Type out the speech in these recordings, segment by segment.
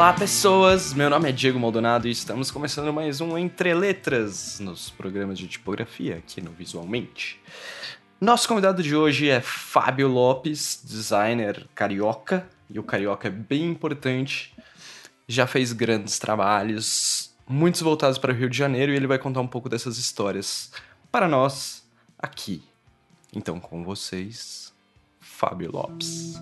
Olá, pessoas! Meu nome é Diego Maldonado e estamos começando mais um Entre Letras nos programas de tipografia aqui no Visualmente. Nosso convidado de hoje é Fábio Lopes, designer carioca, e o carioca é bem importante. Já fez grandes trabalhos, muitos voltados para o Rio de Janeiro, e ele vai contar um pouco dessas histórias para nós aqui. Então, com vocês, Fábio Lopes.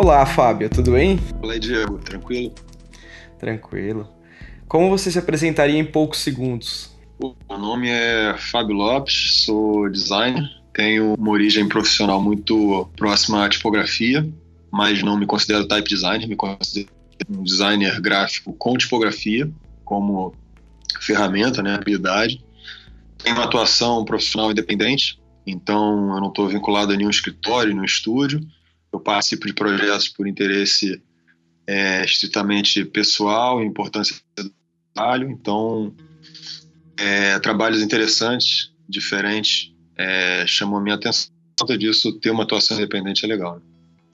Olá, Fábio, tudo bem? Olá, Diego, tranquilo? Tranquilo. Como você se apresentaria em poucos segundos? O meu nome é Fábio Lopes, sou designer, tenho uma origem profissional muito próxima à tipografia, mas não me considero type designer, me considero um designer gráfico com tipografia como ferramenta, né, habilidade. Tenho uma atuação profissional independente, então eu não estou vinculado a nenhum escritório, nenhum estúdio eu participo de projetos por interesse é, estritamente pessoal, importância do trabalho, então é, trabalhos interessantes, diferentes, é, a minha atenção. Por conta disso, ter uma atuação independente é legal. Né?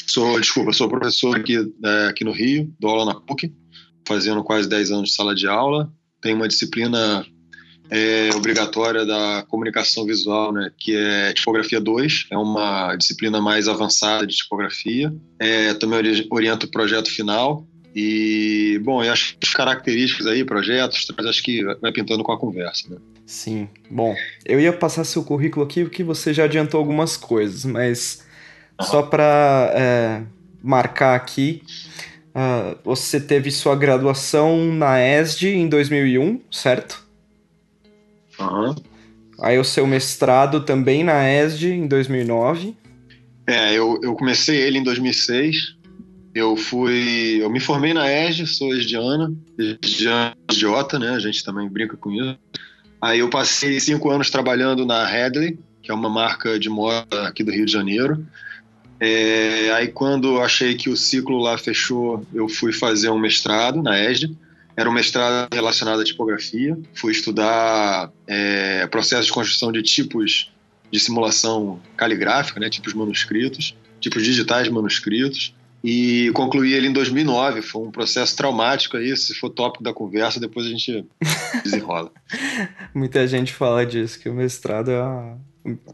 Sou, desculpa, sou professor aqui, é, aqui no Rio, dou aula na PUC, fazendo quase 10 anos de sala de aula. Tenho uma disciplina é, obrigatória da comunicação visual, né, que é tipografia 2, é uma disciplina mais avançada de tipografia. É, também oriento o projeto final. E, bom, acho que as características aí, projetos, acho que vai pintando com a conversa, né? Sim. Bom, eu ia passar seu currículo aqui porque você já adiantou algumas coisas, mas uhum. só para é, marcar aqui, uh, você teve sua graduação na ESD em 2001, certo? Uhum. Aí o seu mestrado também na ESD em 2009. É, eu, eu comecei ele em 2006. Eu fui. Eu me formei na ESD, sou esdiana, esdiana idiota, né? A gente também brinca com isso. Aí eu passei cinco anos trabalhando na Headley, que é uma marca de moda aqui do Rio de Janeiro. É, aí quando achei que o ciclo lá fechou, eu fui fazer um mestrado na ESD. Era um mestrado relacionado à tipografia. Fui estudar é, processo de construção de tipos de simulação caligráfica, né, tipos manuscritos, tipos digitais de manuscritos. E concluí ele em 2009. Foi um processo traumático aí. Se for tópico da conversa, depois a gente desenrola. Muita gente fala disso, que o mestrado é, uma...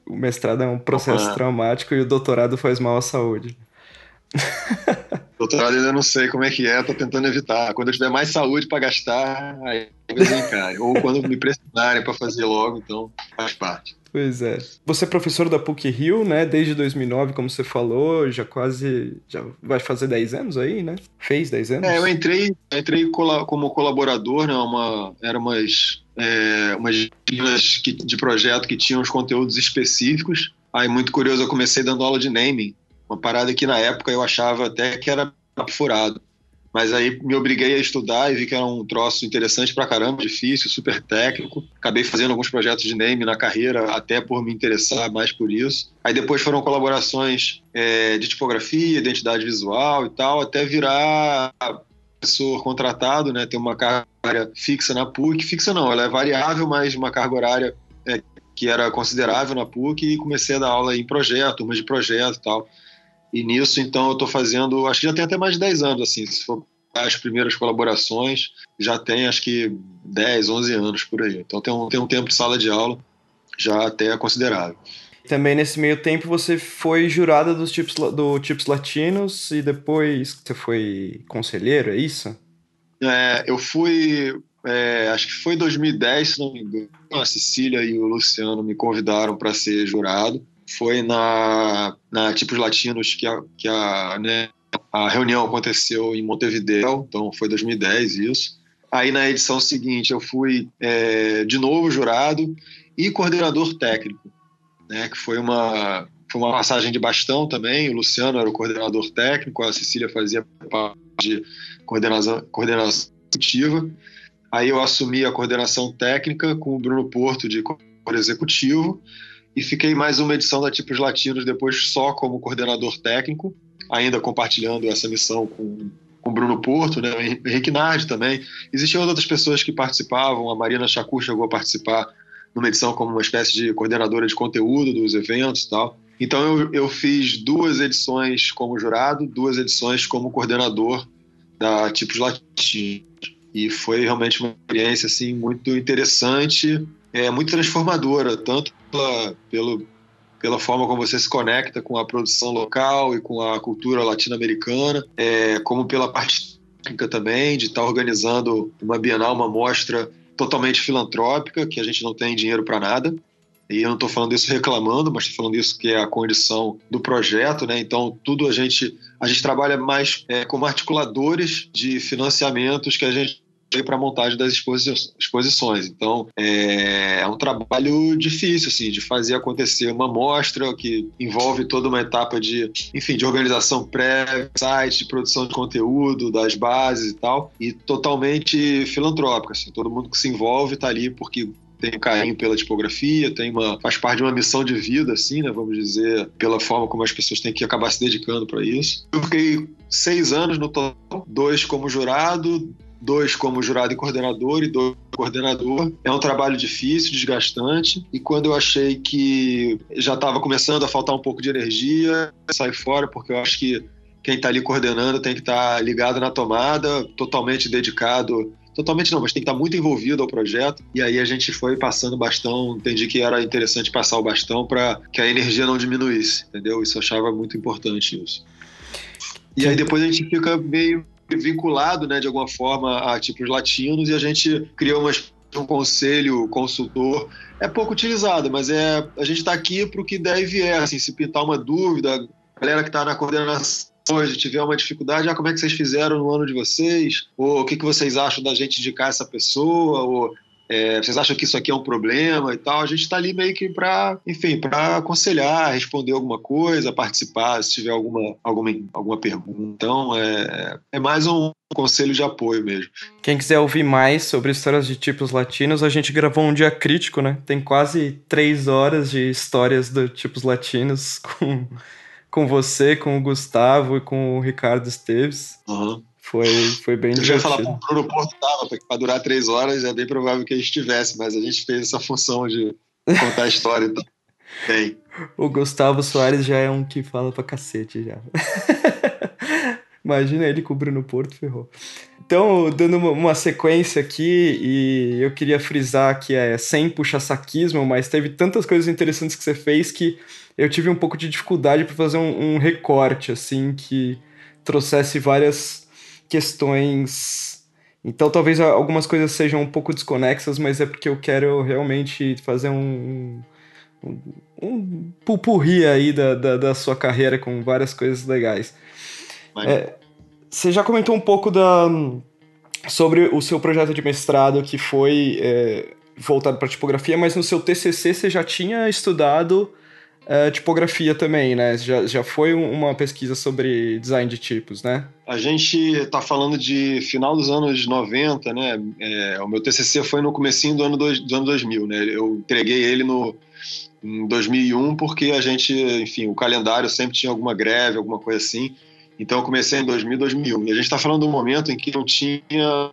o mestrado é um processo traumático e o doutorado faz mal à saúde. Doutorado ainda não sei como é que é, tô tentando evitar. Quando eu tiver mais saúde para gastar, aí eu. Ou quando me pressionarem para fazer logo, então faz parte. Pois é. Você é professor da PUC Rio, né? Desde 2009, como você falou, já quase. Já vai fazer 10 anos aí, né? Fez 10 anos? É, eu entrei, entrei como colaborador, né? Uma, era umas, é, umas linhas de projeto que tinham os conteúdos específicos. Aí, muito curioso, eu comecei dando aula de naming uma parada que na época eu achava até que era furado. Mas aí me obriguei a estudar e vi que era um troço interessante pra caramba, difícil, super técnico. Acabei fazendo alguns projetos de name na carreira, até por me interessar mais por isso. Aí depois foram colaborações é, de tipografia, identidade visual e tal, até virar professor contratado, né? Ter uma carga horária fixa na PUC. Fixa não, ela é variável, mas uma carga horária é, que era considerável na PUC e comecei a dar aula em projeto, turmas de projeto e tal. E nisso, então, eu estou fazendo, acho que já tem até mais de 10 anos, assim, se for as primeiras colaborações, já tem acho que 10, 11 anos por aí. Então tem um, tem um tempo de sala de aula já até considerável. Também nesse meio tempo você foi jurada dos tips, do Tips Latinos e depois você foi conselheiro, é isso? É, eu fui, é, acho que foi em 2010, se não me engano, a Cecília e o Luciano me convidaram para ser jurado foi na, na Tipos Latinos que a, que a, né, a reunião aconteceu em Montevideo, então foi 2010 isso. Aí na edição seguinte eu fui é, de novo jurado e coordenador técnico, né, que foi uma, foi uma passagem de bastão também. O Luciano era o coordenador técnico, a Cecília fazia parte de coordenação, coordenação executiva. Aí eu assumi a coordenação técnica com o Bruno Porto de coordenador executivo e fiquei mais uma edição da Tipos Latinos depois só como coordenador técnico, ainda compartilhando essa missão com, com Bruno Porto, né, Henrique Nardi também. Existiam outras pessoas que participavam, a Marina Chacur chegou a participar numa edição como uma espécie de coordenadora de conteúdo dos eventos e tal. Então eu, eu fiz duas edições como jurado, duas edições como coordenador da Tipos Latinos. E foi realmente uma experiência assim muito interessante, é muito transformadora, tanto pela, pelo, pela forma como você se conecta com a produção local e com a cultura latino-americana, é, como pela parte técnica também, de estar organizando uma Bienal, uma mostra totalmente filantrópica, que a gente não tem dinheiro para nada. E eu não estou falando isso reclamando, mas estou falando isso que é a condição do projeto, né? Então, tudo a gente a gente trabalha mais é, como articuladores de financiamentos que a gente para a montagem das exposições. Então, é, é, um trabalho difícil, assim, de fazer acontecer uma mostra que envolve toda uma etapa de, enfim, de organização pré, site, de produção de conteúdo, das bases e tal, e totalmente filantrópica, assim, todo mundo que se envolve está ali porque tem um carinho pela tipografia, tem uma faz parte de uma missão de vida, assim, né? Vamos dizer, pela forma como as pessoas têm que acabar se dedicando para isso. Eu fiquei seis anos no total, dois como jurado, dois como jurado e coordenador e dois coordenador. É um trabalho difícil, desgastante, e quando eu achei que já estava começando a faltar um pouco de energia, saí fora, porque eu acho que quem está ali coordenando tem que estar tá ligado na tomada, totalmente dedicado totalmente não, mas tem que estar tá muito envolvido ao projeto. E aí a gente foi passando o bastão, entendi que era interessante passar o bastão para que a energia não diminuísse, entendeu? Isso eu achava muito importante isso. E aí depois a gente fica meio vinculado, né, de alguma forma, a tipos latinos e a gente criou uma, um conselho consultor. É pouco utilizado, mas é a gente está aqui para o que der e vier. Assim, se pintar uma dúvida, a galera que está na coordenação hoje tiver uma dificuldade, ah, como é que vocês fizeram no ano de vocês? Ou o que, que vocês acham da gente indicar essa pessoa? Ou é, vocês acham que isso aqui é um problema e tal? A gente está ali meio que para, enfim, para aconselhar, responder alguma coisa, participar, se tiver alguma, alguma, alguma pergunta. Então, é, é mais um conselho de apoio mesmo. Quem quiser ouvir mais sobre histórias de tipos latinos, a gente gravou um dia crítico, né? Tem quase três horas de histórias de tipos latinos com, com você, com o Gustavo e com o Ricardo Esteves. Uhum. Foi, foi bem Eu já ia falar para o Bruno Porto tava, para durar três horas é bem provável que a gente tivesse, mas a gente fez essa função de contar a história, então tem. O Gustavo Soares já é um que fala pra cacete já. Imagina ele com o Bruno Porto, ferrou. Então, dando uma sequência aqui, e eu queria frisar que é sem puxa-saquismo, mas teve tantas coisas interessantes que você fez que eu tive um pouco de dificuldade para fazer um, um recorte, assim, que trouxesse várias questões. Então talvez algumas coisas sejam um pouco desconexas, mas é porque eu quero realmente fazer um, um, um pupurri aí da, da, da, sua carreira com várias coisas legais. É, você já comentou um pouco da, sobre o seu projeto de mestrado que foi é, voltado para tipografia, mas no seu TCC você já tinha estudado uh, tipografia também, né? Já, já foi uma pesquisa sobre design de tipos, né? A gente está falando de final dos anos 90, né? É, o meu TCC foi no comecinho do ano, dois, do ano 2000, né? Eu entreguei ele no, em 2001 porque a gente, enfim, o calendário sempre tinha alguma greve, alguma coisa assim. Então eu comecei em 2000, 2001. E a gente está falando de um momento em que não tinha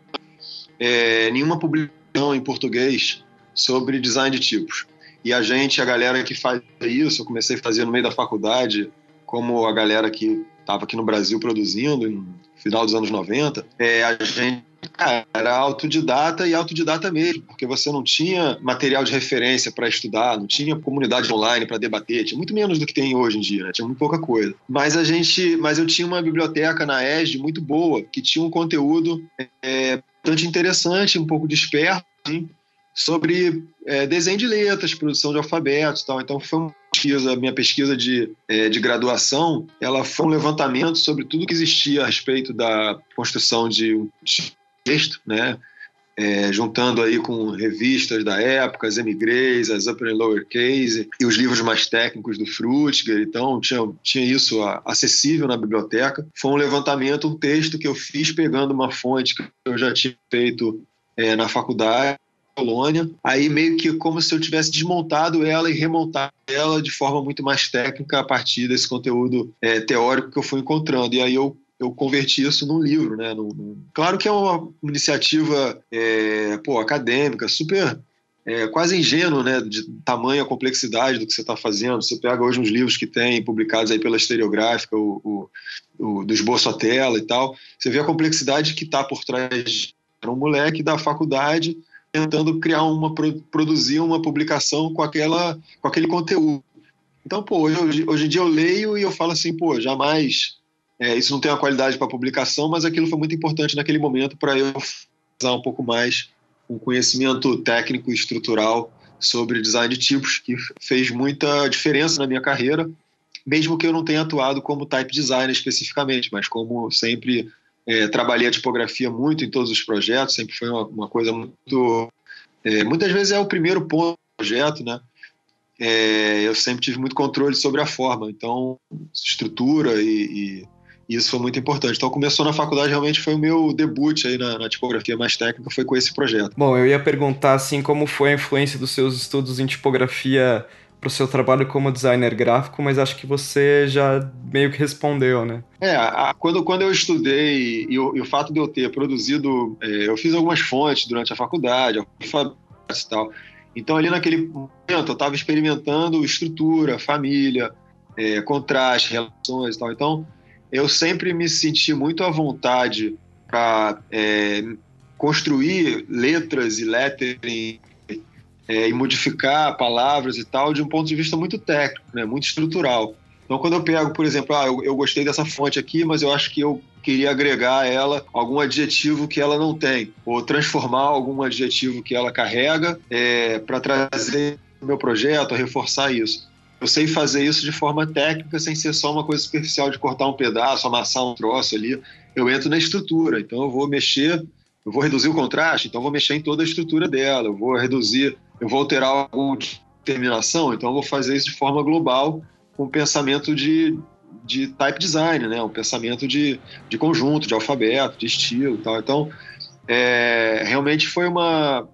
é, nenhuma publicação em português sobre design de tipos. E a gente, a galera que faz isso, eu comecei a fazer no meio da faculdade, como a galera que estava aqui no Brasil produzindo, no final dos anos 90, é, a gente cara, era autodidata e autodidata mesmo, porque você não tinha material de referência para estudar, não tinha comunidade online para debater, tinha muito menos do que tem hoje em dia, né? tinha muito pouca coisa. Mas a gente, mas eu tinha uma biblioteca na ESD muito boa, que tinha um conteúdo é, bastante interessante, um pouco disperso, assim, sobre é, desenho de letras, produção de alfabetos tal. Então foi uma pesquisa, minha pesquisa de, é, de graduação, ela foi um levantamento sobre tudo que existia a respeito da construção de um texto, né? É, juntando aí com revistas da época, as emigrês, as upper and lower case e os livros mais técnicos do Frutiger, então tinha, tinha isso acessível na biblioteca. Foi um levantamento, um texto que eu fiz pegando uma fonte que eu já tinha feito é, na faculdade Polônia, aí meio que como se eu tivesse desmontado ela e remontado ela de forma muito mais técnica a partir desse conteúdo é, teórico que eu fui encontrando. E aí eu eu converti isso num livro, né? Num, num... Claro que é uma iniciativa é, pô, acadêmica, super é, quase ingênuo, né, de tamanha complexidade do que você está fazendo. Você pega hoje uns livros que tem publicados aí pela Estereográfica, o, o, o, do esboço à tela e tal, você vê a complexidade que está por trás de um moleque da faculdade tentando criar uma, produzir uma publicação com, aquela, com aquele conteúdo. Então, pô, hoje, hoje em dia eu leio e eu falo assim, pô, jamais, é, isso não tem uma qualidade para publicação, mas aquilo foi muito importante naquele momento para eu usar um pouco mais um conhecimento técnico e estrutural sobre design de tipos, que fez muita diferença na minha carreira, mesmo que eu não tenha atuado como type designer especificamente, mas como sempre é, trabalhei a tipografia muito em todos os projetos, sempre foi uma, uma coisa muito. É, muitas vezes é o primeiro ponto do projeto, né? É, eu sempre tive muito controle sobre a forma, então estrutura e, e e isso foi muito importante. Então começou na faculdade, realmente foi o meu debut aí na, na, tipografia mais técnica, foi com esse projeto. Bom, eu ia perguntar assim como foi a influência dos seus estudos em tipografia para o seu trabalho como designer gráfico, mas acho que você já meio que respondeu, né? É, a, quando, quando eu estudei e o, e o fato de eu ter produzido, é, eu fiz algumas fontes durante a faculdade, e tal. Então ali naquele momento eu estava experimentando estrutura, família, é, contraste, relações e tal. Então eu sempre me senti muito à vontade para é, construir letras e lettering é, e modificar palavras e tal de um ponto de vista muito técnico, né, muito estrutural. Então, quando eu pego, por exemplo, ah, eu, eu gostei dessa fonte aqui, mas eu acho que eu queria agregar a ela algum adjetivo que ela não tem, ou transformar algum adjetivo que ela carrega é, para trazer meu projeto, reforçar isso eu sei fazer isso de forma técnica, sem ser só uma coisa superficial de cortar um pedaço, amassar um troço ali. Eu entro na estrutura, então eu vou mexer, eu vou reduzir o contraste, então vou mexer em toda a estrutura dela, eu vou reduzir, eu vou alterar alguma determinação, então eu vou fazer isso de forma global, com um pensamento de, de type design, né? um pensamento de, de conjunto, de alfabeto, de estilo e tal. Então, é, realmente foi, uma,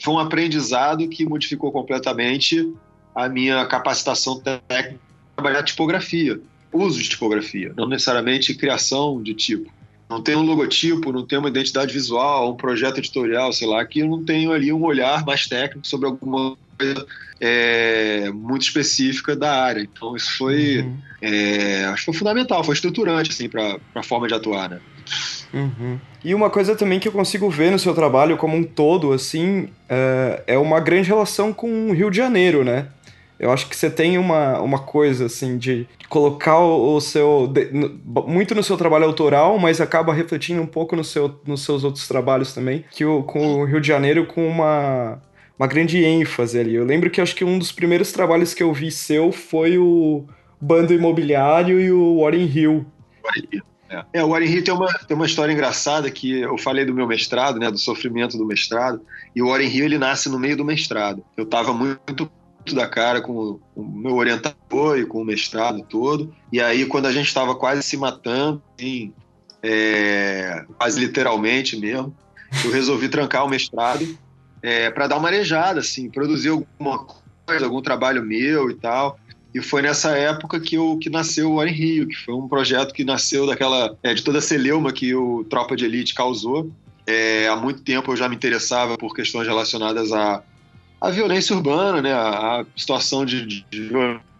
foi um aprendizado que modificou completamente a minha capacitação técnica trabalhar tipografia, uso de tipografia, não necessariamente criação de tipo. Não tem um logotipo, não tem uma identidade visual, um projeto editorial, sei lá, que eu não tenho ali um olhar mais técnico sobre alguma coisa é, muito específica da área. Então isso foi, uhum. é, acho que foi fundamental, foi estruturante assim para a forma de atuar, né? Uhum. E uma coisa também que eu consigo ver no seu trabalho como um todo, assim, é, é uma grande relação com o Rio de Janeiro, né? Eu acho que você tem uma, uma coisa, assim, de colocar o, seu. De, muito no seu trabalho autoral, mas acaba refletindo um pouco no seu, nos seus outros trabalhos também, que o, com o Rio de Janeiro com uma, uma grande ênfase ali. Eu lembro que acho que um dos primeiros trabalhos que eu vi seu foi o Bando Imobiliário e o Warren Hill. É. é, o Warren Hill tem uma, tem uma história engraçada que eu falei do meu mestrado, né, do sofrimento do mestrado, e o Warren Hill ele nasce no meio do mestrado. Eu estava muito da cara com o meu orientador e com o mestrado todo. E aí, quando a gente estava quase se matando, assim, é, quase literalmente mesmo, eu resolvi trancar o mestrado é, para dar uma arejada, assim, produzir alguma coisa, algum trabalho meu e tal. E foi nessa época que, eu, que nasceu o Ar em Rio, que foi um projeto que nasceu daquela é, de toda a celeuma que o Tropa de Elite causou. É, há muito tempo eu já me interessava por questões relacionadas a a violência urbana, né, a, a situação de, de, de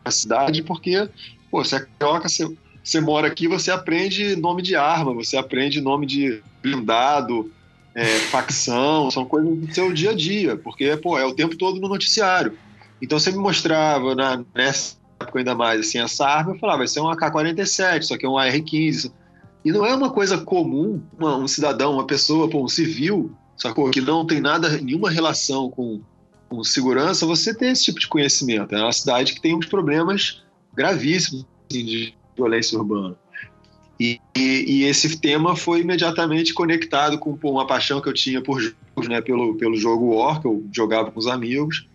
na cidade, porque, pô, você é carioca, você, você mora aqui, você aprende nome de arma, você aprende nome de blindado, é, facção, são coisas do seu dia a dia, porque, pô, é o tempo todo no noticiário. Então você me mostrava, na, nessa época ainda mais, assim, essa arma, eu falava, vai ser um AK-47, só que é um AR-15. E não é uma coisa comum uma, um cidadão, uma pessoa, pô, um civil, sacou? Que não tem nada, nenhuma relação com com segurança, você tem esse tipo de conhecimento. É uma cidade que tem uns problemas gravíssimos assim, de violência urbana. E, e, e, esse tema foi imediatamente conectado com uma paixão que eu tinha por jogos, né, pelo, pelo jogo War, que eu jogava com os amigos,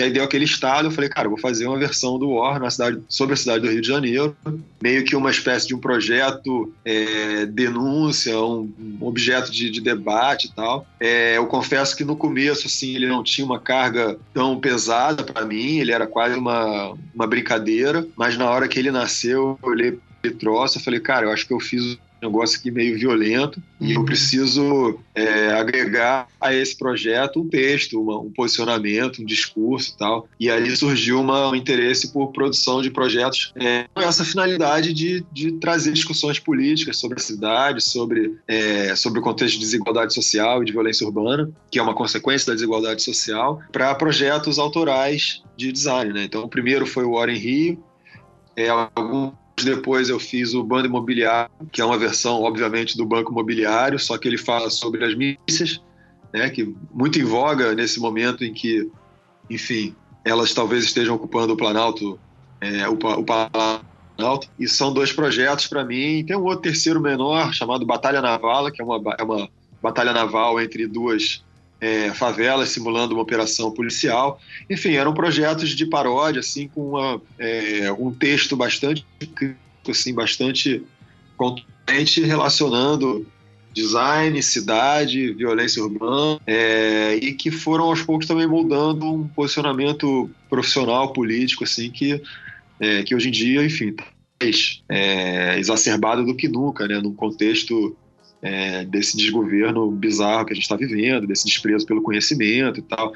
e aí deu aquele estado, eu falei, cara, eu vou fazer uma versão do War na cidade, sobre a cidade do Rio de Janeiro, meio que uma espécie de um projeto é, denúncia, um, um objeto de, de, debate e tal. É, eu confesso que no começo, assim, ele não tinha uma carga tão pesada para mim, ele era quase uma, uma brincadeira, mas na hora que ele nasceu, eu olhei ele troço, eu falei, cara, eu acho que eu fiz negócio aqui meio violento e eu uhum. preciso é, agregar a esse projeto um texto, uma, um posicionamento, um discurso e tal. E aí surgiu uma, um interesse por produção de projetos é, com essa finalidade de, de trazer discussões políticas sobre a cidade, sobre, é, sobre o contexto de desigualdade social e de violência urbana, que é uma consequência da desigualdade social, para projetos autorais de design. Né? Então, o primeiro foi o Hora em Rio, é, alguns depois eu fiz o Bando Imobiliário, que é uma versão, obviamente, do Banco Imobiliário, só que ele fala sobre as milícias, né, que muito em voga nesse momento em que, enfim, elas talvez estejam ocupando o Planalto, é, o, o Planalto, e são dois projetos para mim. Tem um outro terceiro menor chamado Batalha Naval, que é uma, é uma batalha naval entre duas é, favelas simulando uma operação policial. Enfim, eram projetos de paródia, assim, com uma, é, um texto bastante assim, bastante contente relacionando design, cidade, violência urbana, é, e que foram aos poucos também moldando um posicionamento profissional, político, assim, que, é, que hoje em dia, enfim, mais é, exacerbado do que nunca, né, num contexto é, desse desgoverno bizarro que a gente está vivendo, desse desprezo pelo conhecimento e tal.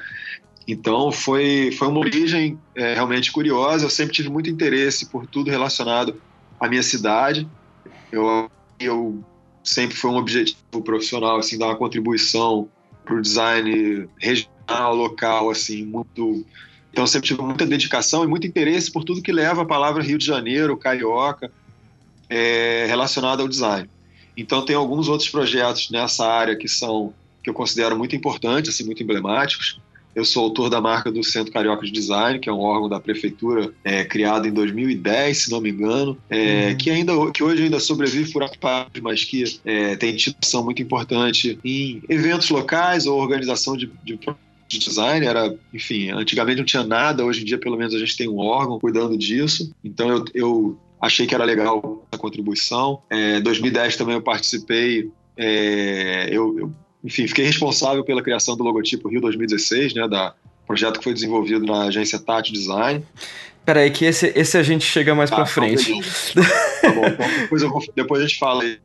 Então foi, foi uma origem é, realmente curiosa. Eu sempre tive muito interesse por tudo relacionado à minha cidade. Eu, eu sempre foi um objetivo profissional assim dar uma contribuição para o design regional, local, assim muito. Então sempre tive muita dedicação e muito interesse por tudo que leva a palavra Rio de Janeiro, carioca, é, relacionado ao design. Então tem alguns outros projetos nessa área que são que eu considero muito importantes, assim, muito emblemáticos. Eu sou autor da marca do Centro Carioca de Design, que é um órgão da prefeitura é, criado em 2010, se não me engano, é, uhum. que ainda que hoje ainda sobrevive por parte, mas que é, tem ação muito importante em eventos locais ou organização de, de de design era, enfim, antigamente não tinha nada, hoje em dia pelo menos a gente tem um órgão cuidando disso. Então eu, eu achei que era legal a contribuição. Em é, 2010 também eu participei, é, eu, eu, enfim, fiquei responsável pela criação do logotipo Rio 2016, né, da projeto que foi desenvolvido na agência Tati Design. Peraí, que esse, esse a gente chega mais ah, pra frente. Tá bom, então depois, eu, depois a gente fala aí.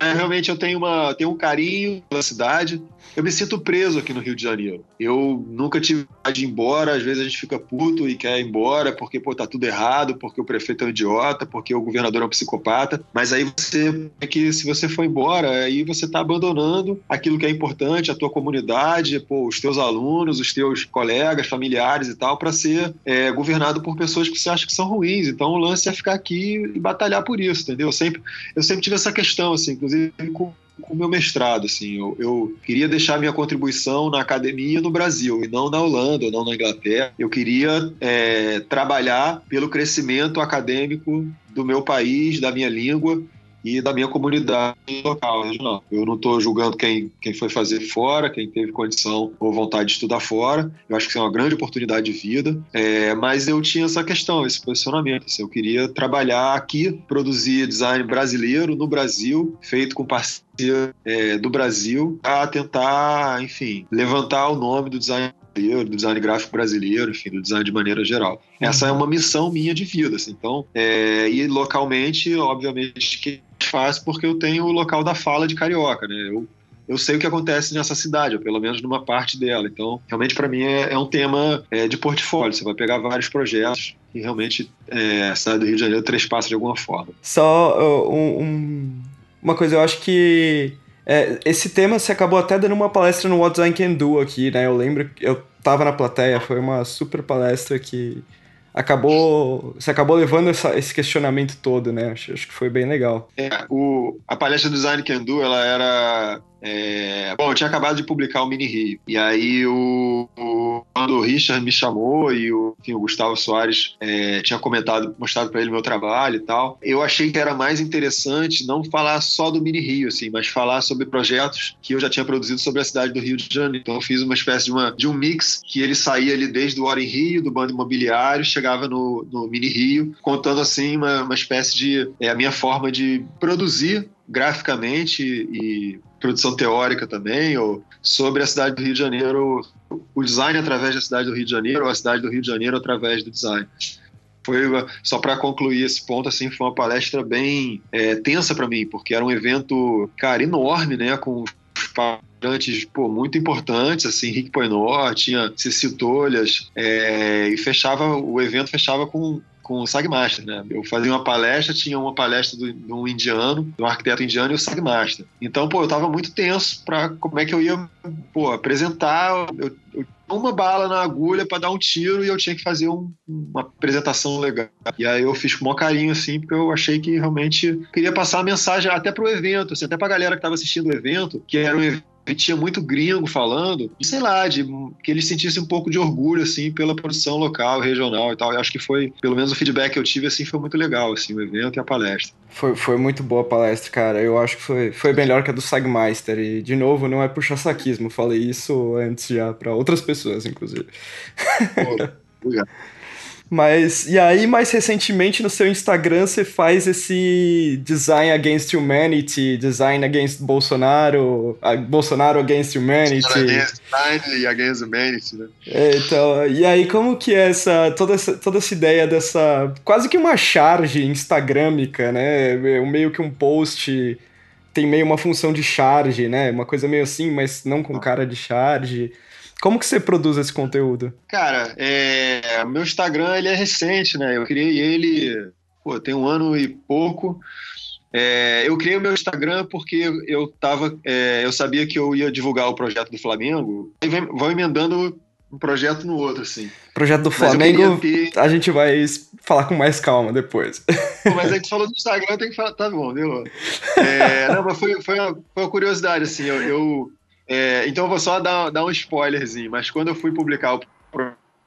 É, realmente eu tenho, uma, tenho um carinho pela cidade, eu me sinto preso aqui no Rio de Janeiro. Eu nunca tive de ir embora, às vezes a gente fica puto e quer ir embora porque pô, tá tudo errado, porque o prefeito é um idiota, porque o governador é um psicopata. Mas aí você é que se você for embora, aí você tá abandonando aquilo que é importante, a tua comunidade, pô, os teus alunos, os teus colegas, familiares e tal, para ser é, governado por pessoas que você acha que são ruins. Então o lance é ficar aqui e batalhar por isso, entendeu? Eu sempre, eu sempre tive essa questão, assim, inclusive com com o meu mestrado, assim, eu, eu, queria deixar minha contribuição na academia no Brasil e não na Holanda, ou não na Inglaterra. Eu queria é, trabalhar pelo crescimento acadêmico do meu país, da minha língua e da minha comunidade local, regional. Eu não estou julgando quem, quem foi fazer fora, quem teve condição ou vontade de estudar fora. Eu acho que é uma grande oportunidade de vida. É, mas eu tinha essa questão, esse posicionamento. Assim, eu queria trabalhar aqui, produzir design brasileiro no Brasil, feito com parceria é, do Brasil, a tentar, enfim, levantar o nome do design do design gráfico brasileiro, enfim, do design de maneira geral. Essa é uma missão minha de vida, assim. Então, é, e localmente, obviamente, que faz porque eu tenho o local da fala de carioca, né? Eu, eu sei o que acontece nessa cidade, ou pelo menos numa parte dela. Então, realmente, para mim, é, é, um tema é, de portfólio. Você vai pegar vários projetos e realmente é, a cidade do Rio de Janeiro trespassa de alguma forma. Só um, um, uma coisa, eu acho que é, esse tema você acabou até dando uma palestra no What Design Can Do aqui, né? Eu lembro que eu tava na plateia, foi uma super palestra que acabou você acabou levando essa, esse questionamento todo, né? Acho, acho que foi bem legal. É, o, a palestra do Design Can Do, ela era é, bom, eu tinha acabado de publicar o Mini Rio. E aí o, o quando o Richard me chamou e o, enfim, o Gustavo Soares é, tinha comentado, mostrado para ele meu trabalho e tal, eu achei que era mais interessante não falar só do Mini Rio, assim, mas falar sobre projetos que eu já tinha produzido sobre a cidade do Rio de Janeiro. Então eu fiz uma espécie de, uma, de um mix que ele saía ali desde o Hora em Rio, do bando imobiliário, chegava no, no Mini Rio, contando assim uma, uma espécie de é, a minha forma de produzir graficamente e produção teórica também, ou sobre a cidade do Rio de Janeiro, o design através da cidade do Rio de Janeiro, ou a cidade do Rio de Janeiro através do design. foi só para concluir esse ponto assim foi uma palestra bem é, tensa para mim porque era um evento cara enorme né com palestrantes pô, muito importantes, assim, Rick Poinor, tinha Ceci Tolhas, é, e fechava, o evento fechava com, com o Sagmaster, né? Eu fazia uma palestra, tinha uma palestra do, de um indiano, de um arquiteto indiano e o Sagmaster. Então, pô, eu tava muito tenso para como é que eu ia, pô, apresentar. Eu, eu uma bala na agulha para dar um tiro e eu tinha que fazer um, uma apresentação legal. E aí eu fiz com o maior carinho, assim, porque eu achei que realmente queria passar a mensagem até pro evento, assim, até pra galera que estava assistindo o evento, que era um evento tinha muito gringo falando, sei lá, de que eles sentissem um pouco de orgulho, assim, pela produção local, regional e tal. Eu acho que foi, pelo menos o feedback que eu tive, assim, foi muito legal, assim, o evento e a palestra. Foi, foi muito boa a palestra, cara. Eu acho que foi, foi melhor que a do Sagmeister. E, de novo, não é puxar saquismo. Falei isso antes já para outras pessoas, inclusive. Pô, obrigado. Mas, e aí, mais recentemente, no seu Instagram, você faz esse design against humanity, design against Bolsonaro, Bolsonaro against humanity. Design against humanity, né? É, então, e aí, como que é essa toda, essa, toda essa ideia dessa, quase que uma charge instagramica, né? É meio que um post tem meio uma função de charge, né? Uma coisa meio assim, mas não com cara de charge. Como que você produz esse conteúdo? Cara, é, meu Instagram ele é recente, né? Eu criei ele, pô, tem um ano e pouco. É, eu criei o meu Instagram porque eu tava, é, eu sabia que eu ia divulgar o projeto do Flamengo e vou emendando um projeto no outro, assim. Projeto do Flamengo, ter... a gente vai falar com mais calma depois. Pô, mas a gente falou do Instagram, tem que falar, tá bom, deu. É, não, mas foi, foi, uma, foi uma curiosidade, assim, eu, eu é, então eu vou só dar, dar um spoilerzinho, mas quando eu fui publicar o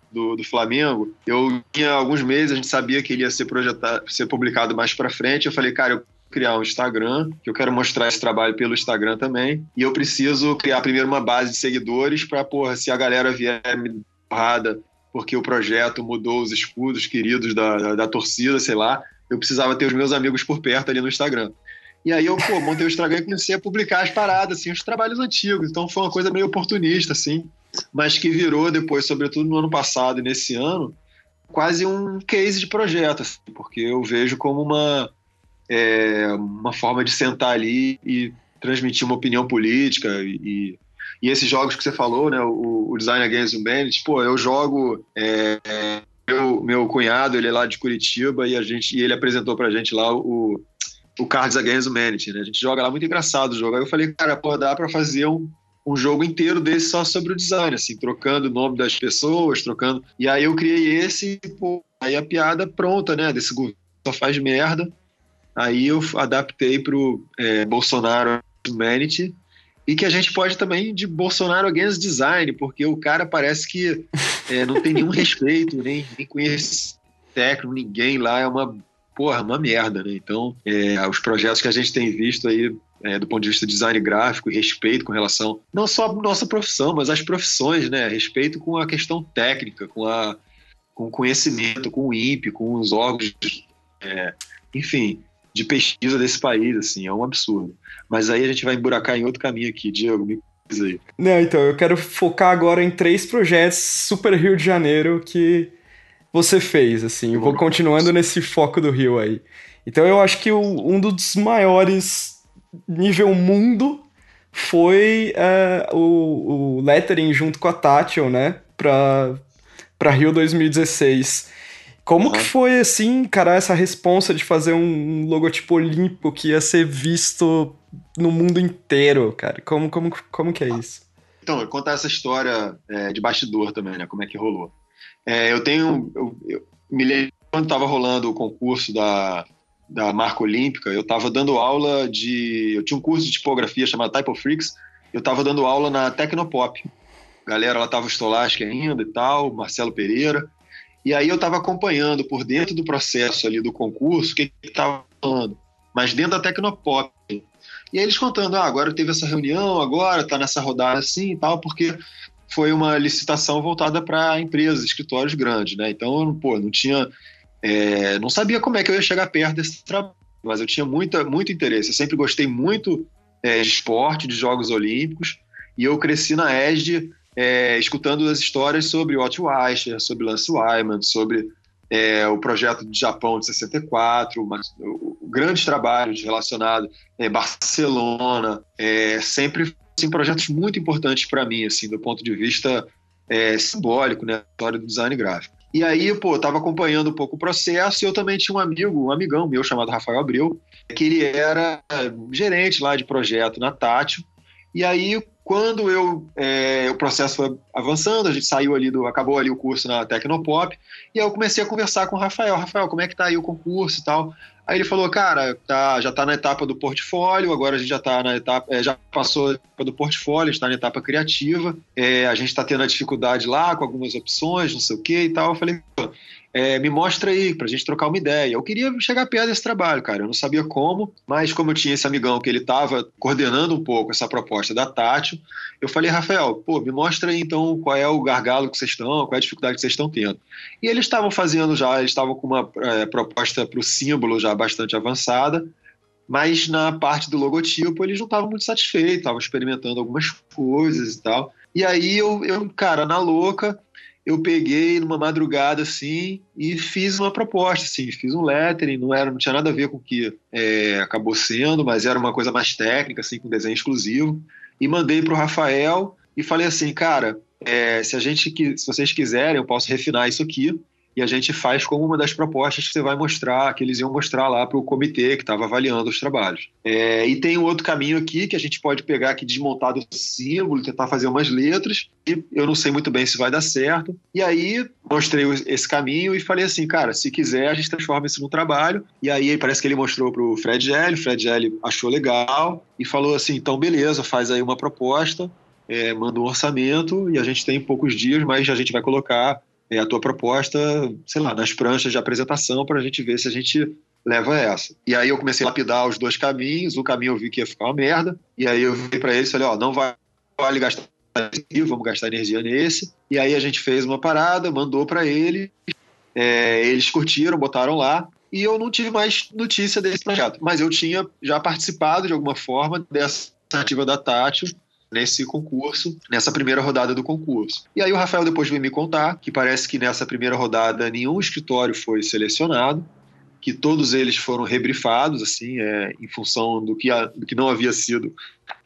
do, do Flamengo, eu tinha alguns meses, a gente sabia que ele ia ser projetado, ser publicado mais para frente. Eu falei, cara, eu criar um Instagram, que eu quero mostrar esse trabalho pelo Instagram também. E eu preciso criar primeiro uma base de seguidores para, porra, se a galera vier me porrada porque o projeto mudou os escudos queridos da, da, da, torcida, sei lá, eu precisava ter os meus amigos por perto ali no Instagram. E aí eu, pô, montei o Instagram e comecei a publicar as paradas, assim, os trabalhos antigos. Então foi uma coisa meio oportunista, assim, mas que virou depois, sobretudo no ano passado e nesse ano, quase um case de projeto, assim, porque eu vejo como uma, é, uma forma de sentar ali e transmitir uma opinião política e, e esses jogos que você falou, né, o, o Design Against Humanity, pô, eu jogo é, meu, meu cunhado, ele é lá de Curitiba e a gente e ele apresentou pra gente lá o o Cards Against Humanity, né? A gente joga lá muito engraçado o jogo. Aí eu falei, cara, pô, dá para fazer um, um jogo inteiro desse só sobre o design, assim, trocando o nome das pessoas, trocando. E aí eu criei esse, pô, aí a piada pronta, né? Desse governo só faz merda. Aí eu adaptei pro é, Bolsonaro Humanity e que a gente pode também de Bolsonaro Against Design, porque o cara parece que é, não tem nenhum respeito, nem, nem conhece técnico, ninguém lá, é uma porra, uma merda, né? Então, é, os projetos que a gente tem visto aí, é, do ponto de vista de design gráfico e respeito com relação, não só à nossa profissão, mas às profissões, né? Respeito com a questão técnica, com, a, com o conhecimento, com o INPE, com os órgãos, é, enfim, de pesquisa desse país, assim, é um absurdo. Mas aí a gente vai emburacar em outro caminho aqui, Diego, me aí. Não, então, eu quero focar agora em três projetos super Rio de Janeiro que você fez, assim. Vou continuando nesse foco do Rio aí. Então eu acho que o, um dos maiores nível mundo foi uh, o, o lettering junto com a Tatiel, né? Pra, pra Rio 2016. Como uhum. que foi, assim, cara, essa responsa de fazer um logotipo olímpico que ia ser visto no mundo inteiro, cara? Como, como, como que é isso? Então, eu contar essa história é, de bastidor também, né? Como é que rolou. É, eu tenho. Eu, eu me lembro quando estava rolando o concurso da, da marca olímpica, eu estava dando aula de. Eu tinha um curso de tipografia chamado Type of Freaks, eu estava dando aula na Tecnopop. Galera lá estava o Stolasky ainda e tal, Marcelo Pereira. E aí eu estava acompanhando por dentro do processo ali do concurso o que estava falando, mas dentro da Tecnopop. E aí eles contando, ah, agora teve essa reunião, agora tá nessa rodada assim e tal, porque foi uma licitação voltada para empresas, escritórios grandes, né? Então, pô, não tinha, é, não sabia como é que eu ia chegar perto desse trabalho, mas eu tinha muita, muito interesse. Eu sempre gostei muito é, de esporte, de Jogos Olímpicos, e eu cresci na ESD é, escutando as histórias sobre Otto Weicher, sobre Lance Wyman, sobre é, o projeto de Japão de 64, mas, o, grandes trabalhos relacionados é, Barcelona, é, sempre assim, projetos muito importantes para mim, assim, do ponto de vista é, simbólico, né, história do design gráfico. E aí, pô, tava acompanhando um pouco o processo e eu também tinha um amigo, um amigão meu chamado Rafael Abreu, que ele era gerente lá de projeto na Tátil. E aí, quando eu é, o processo foi avançando, a gente saiu ali do. acabou ali o curso na Tecnopop, e aí eu comecei a conversar com o Rafael. Rafael, como é que tá aí o concurso e tal? Aí ele falou, cara, tá, já está na etapa do portfólio, agora a gente já está na etapa, é, já passou a etapa do portfólio, está na etapa criativa, é, a gente está tendo a dificuldade lá com algumas opções, não sei o que e tal. Eu falei, é, me mostra aí, pra gente trocar uma ideia. Eu queria chegar perto desse trabalho, cara. Eu não sabia como, mas como eu tinha esse amigão que ele estava coordenando um pouco essa proposta da Tátil, eu falei, Rafael, pô, me mostra aí então qual é o gargalo que vocês estão, qual é a dificuldade que vocês estão tendo. E eles estavam fazendo já, eles estavam com uma é, proposta para o símbolo já bastante avançada, mas na parte do logotipo eles não estavam muito satisfeitos, estavam experimentando algumas coisas e tal. E aí eu, eu cara, na louca, eu peguei numa madrugada assim e fiz uma proposta, assim, fiz um lettering, não era, não tinha nada a ver com o que é, acabou sendo, mas era uma coisa mais técnica, assim, com desenho exclusivo, e mandei para o Rafael e falei assim, cara, é, se a gente, se vocês quiserem, eu posso refinar isso aqui e a gente faz como uma das propostas que você vai mostrar, que eles iam mostrar lá para o comitê que estava avaliando os trabalhos. É, e tem um outro caminho aqui que a gente pode pegar aqui desmontado o símbolo, tentar fazer umas letras, e eu não sei muito bem se vai dar certo. E aí mostrei esse caminho e falei assim, cara, se quiser a gente transforma isso num trabalho. E aí parece que ele mostrou para o Fred Gelli, o Fred Gelli achou legal e falou assim, então beleza, faz aí uma proposta, é, manda um orçamento e a gente tem poucos dias, mas a gente vai colocar é, a tua proposta, sei lá, nas pranchas de apresentação para a gente ver se a gente leva essa. E aí eu comecei a lapidar os dois caminhos, o caminho eu vi que ia ficar uma merda, e aí eu vi para eles falei, ó, não vai, vale gastar vamos gastar energia nesse. E aí a gente fez uma parada, mandou para ele, é, eles curtiram, botaram lá, e eu não tive mais notícia desse projeto. Mas eu tinha já participado de alguma forma dessa iniciativa da Tati, nesse concurso, nessa primeira rodada do concurso. E aí o Rafael depois veio me contar que parece que nessa primeira rodada nenhum escritório foi selecionado, que todos eles foram rebrifados, assim, é, em função do que, a, do que não havia sido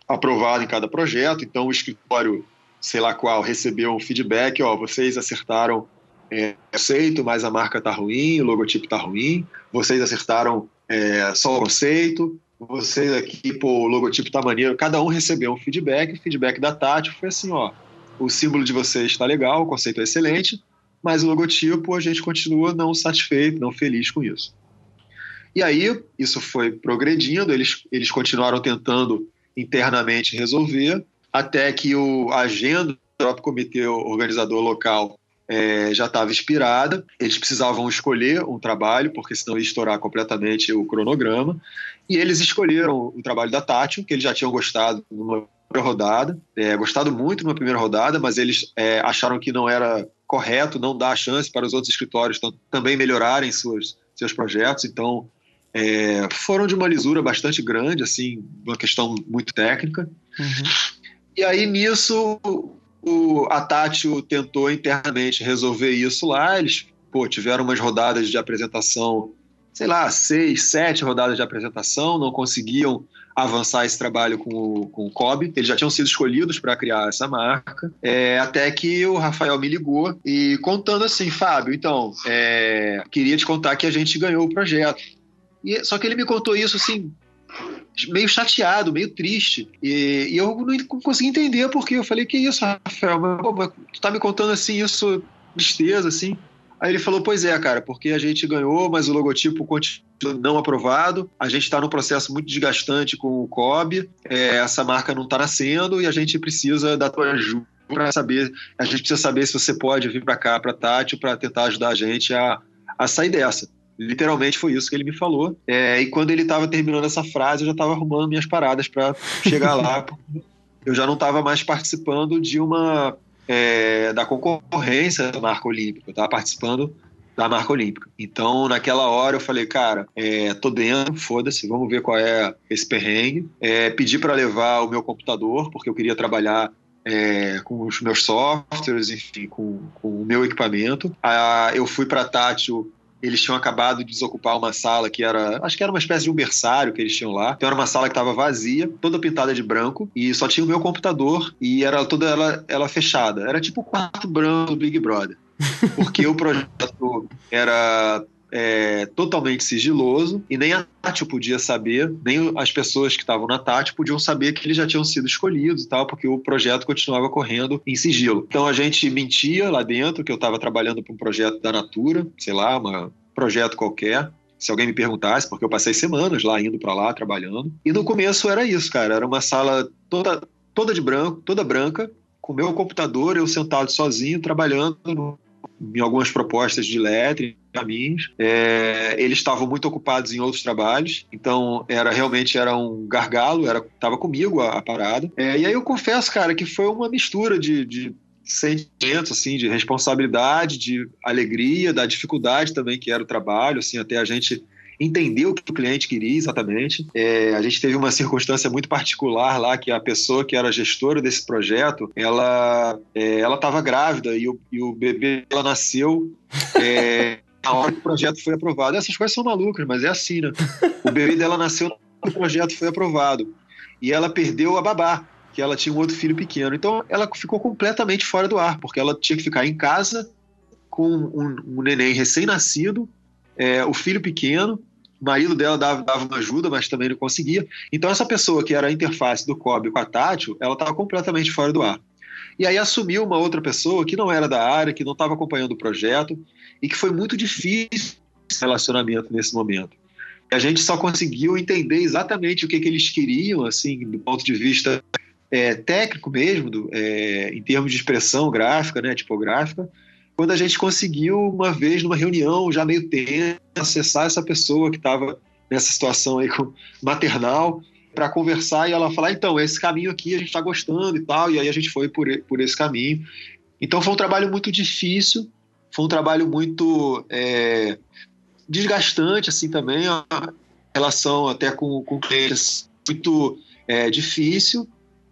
aprovado em cada projeto. Então o escritório, sei lá qual, recebeu um feedback, ó, vocês acertaram é, conceito, mas a marca tá ruim, o logotipo tá ruim. Vocês acertaram é, só o conceito, vocês aqui, pô, o logotipo tá maneiro. Cada um recebeu um feedback. Feedback da Tati foi assim, ó, o símbolo de vocês está legal, o conceito é excelente, mas o logotipo a gente continua não satisfeito, não feliz com isso. E aí, isso foi progredindo, eles, eles continuaram tentando internamente resolver, até que o, a agenda do próprio comitê organizador local é, já estava inspirada, eles precisavam escolher um trabalho, porque senão ia estourar completamente o cronograma, e eles escolheram o trabalho da Tati, que eles já tinham gostado numa primeira rodada, é, gostado muito numa primeira rodada, mas eles é, acharam que não era correto não dar chance para os outros escritórios também melhorarem suas, seus projetos, então é, foram de uma lisura bastante grande, assim, uma questão muito técnica. Uhum. E aí nisso o, a Tátil tentou internamente resolver isso lá. Eles pô, tiveram umas rodadas de apresentação, sei lá, seis, sete rodadas de apresentação, não conseguiam avançar esse trabalho com o, com o COB. Eles já tinham sido escolhidos para criar essa marca. É, até que o Rafael me ligou e contando assim, Fábio, então, é, queria te contar que a gente ganhou o projeto. E, só que ele me contou isso assim, meio chateado, meio triste. E, e, eu não consegui entender porque eu falei, que isso, Rafael? Mas, pô, mas tu tá me contando assim, isso, tristeza, assim. Aí ele falou, pois é, cara, porque a gente ganhou, mas o logotipo continua não aprovado. A gente está num processo muito desgastante com o COB. É, essa marca não está nascendo e a gente precisa da tua ajuda para saber. A gente precisa saber se você pode vir para cá, para Tati, para tentar ajudar a gente a, a sair dessa. Literalmente foi isso que ele me falou. É, e quando ele estava terminando essa frase, eu já estava arrumando minhas paradas para chegar lá. eu já não estava mais participando de uma é, da concorrência da marca olímpica. Estava participando da marca olímpica. Então, naquela hora, eu falei, cara, é, tô dentro, foda-se, vamos ver qual é esse perrengue. É, pedi para levar o meu computador, porque eu queria trabalhar é, com os meus softwares, enfim, com, com o meu equipamento. Ah, eu fui para Tátil eles tinham acabado de desocupar uma sala que era, acho que era uma espécie de um berçário que eles tinham lá. Então era uma sala que estava vazia, toda pintada de branco, e só tinha o meu computador e era toda ela, ela fechada. Era tipo o quarto branco do Big Brother. Porque o projeto era é, totalmente sigiloso e nem a Tati podia saber, nem as pessoas que estavam na Tati podiam saber que eles já tinham sido escolhidos e tal, porque o projeto continuava correndo em sigilo. Então a gente mentia lá dentro que eu estava trabalhando para um projeto da Natura, sei lá, um projeto qualquer. Se alguém me perguntasse, porque eu passei semanas lá indo para lá trabalhando. E no começo era isso, cara. Era uma sala toda, toda de branco, toda branca, com meu computador, eu sentado sozinho trabalhando em algumas propostas de letra, caminhos. É, eles estavam muito ocupados em outros trabalhos, então era realmente era um gargalo, era estava comigo a, a parada. É, e aí eu confesso, cara, que foi uma mistura de, de sentimentos assim de responsabilidade, de alegria, da dificuldade também que era o trabalho, assim até a gente entender o que o cliente queria exatamente. É, a gente teve uma circunstância muito particular lá, que a pessoa que era gestora desse projeto, ela é, ela estava grávida e o, e o bebê ela nasceu é, na hora que o projeto foi aprovado. Essas coisas são malucas, mas é assim, né? O bebê dela nasceu o projeto foi aprovado e ela perdeu a babá que ela tinha um outro filho pequeno. Então ela ficou completamente fora do ar, porque ela tinha que ficar em casa com um, um neném recém-nascido, é, o filho pequeno, o marido dela dava, dava uma ajuda, mas também não conseguia. Então, essa pessoa que era a interface do Kobe com a Tátil, ela estava completamente fora do ar. E aí assumiu uma outra pessoa que não era da área, que não estava acompanhando o projeto e que foi muito difícil esse relacionamento nesse momento. E a gente só conseguiu entender exatamente o que, que eles queriam, assim, do ponto de vista é, técnico mesmo, do, é, em termos de expressão gráfica, né, tipográfica, quando a gente conseguiu, uma vez, numa reunião já meio tensa, acessar essa pessoa que estava nessa situação aí com, maternal para conversar e ela falar, então, esse caminho aqui a gente está gostando e tal, e aí a gente foi por, por esse caminho. Então foi um trabalho muito difícil, foi um trabalho muito é, desgastante, assim, também, a relação até com, com clientes muito é, difícil,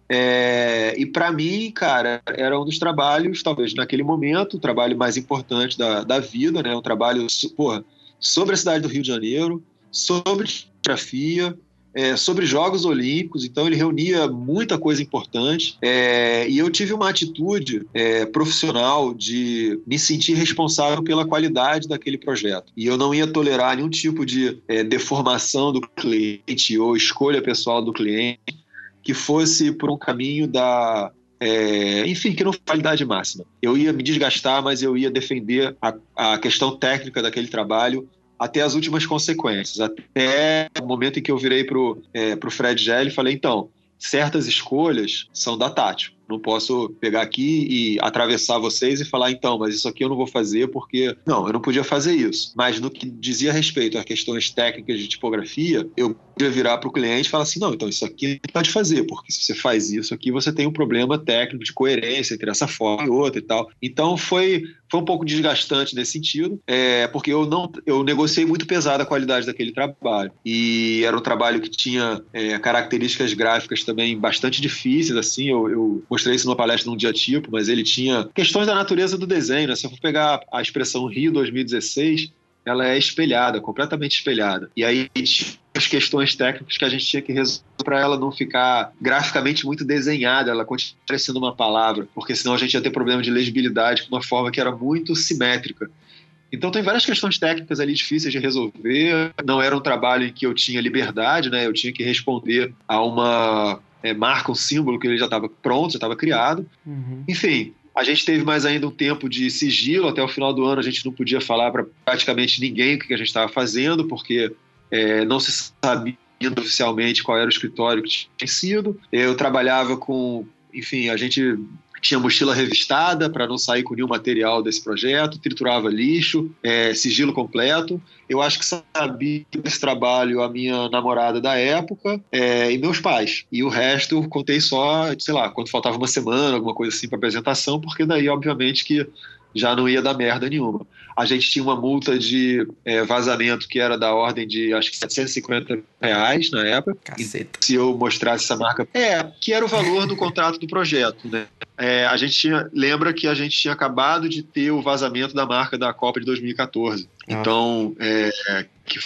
é, e para mim, cara, era um dos trabalhos, talvez naquele momento, o trabalho mais importante da, da vida, né? Um trabalho porra, sobre a cidade do Rio de Janeiro, sobre geografia, é, sobre Jogos Olímpicos, então ele reunia muita coisa importante. É, e eu tive uma atitude é, profissional de me sentir responsável pela qualidade daquele projeto. E eu não ia tolerar nenhum tipo de é, deformação do cliente ou escolha pessoal do cliente que fosse por um caminho da. É, enfim, que não qualidade máxima. Eu ia me desgastar, mas eu ia defender a, a questão técnica daquele trabalho até as últimas consequências. Até o momento em que eu virei para o é, Fred Gelli e falei: então, certas escolhas são da Tátil. Não posso pegar aqui e atravessar vocês e falar, então, mas isso aqui eu não vou fazer porque. Não, eu não podia fazer isso. Mas no que dizia respeito a questões técnicas de tipografia, eu podia virar para o cliente e falar assim: não, então isso aqui pode fazer, porque se você faz isso aqui, você tem um problema técnico de coerência entre essa forma e outra e tal. Então foi, foi um pouco desgastante nesse sentido, é, porque eu não eu negociei muito pesado a qualidade daquele trabalho. E era um trabalho que tinha é, características gráficas também bastante difíceis, assim, eu, eu mostrei isso numa palestra num dia tipo, mas ele tinha questões da natureza do desenho. Né? Se eu for pegar a expressão Rio 2016, ela é espelhada, completamente espelhada. E aí as questões técnicas que a gente tinha que resolver para ela não ficar graficamente muito desenhada, ela continua parecendo uma palavra, porque senão a gente ia ter problema de legibilidade com uma forma que era muito simétrica. Então tem várias questões técnicas ali difíceis de resolver. Não era um trabalho em que eu tinha liberdade, né? Eu tinha que responder a uma é, marca, um símbolo que ele já estava pronto, já estava criado. Uhum. Enfim, a gente teve mais ainda um tempo de sigilo, até o final do ano a gente não podia falar para praticamente ninguém o que a gente estava fazendo, porque é, não se sabia oficialmente qual era o escritório que tinha sido. Eu trabalhava com, enfim, a gente tinha mochila revistada para não sair com nenhum material desse projeto, triturava lixo, é, sigilo completo. Eu acho que sabia desse trabalho a minha namorada da época é, e meus pais. E o resto eu contei só, sei lá, quando faltava uma semana, alguma coisa assim para apresentação, porque daí, obviamente, que já não ia dar merda nenhuma. A gente tinha uma multa de é, vazamento que era da ordem de acho que 750 reais na época. Caceta. Se eu mostrasse essa marca. É, que era o valor do contrato do projeto, né? É, a gente tinha, lembra que a gente tinha acabado de ter o vazamento da marca da Copa de 2014. Ah. Então, é, que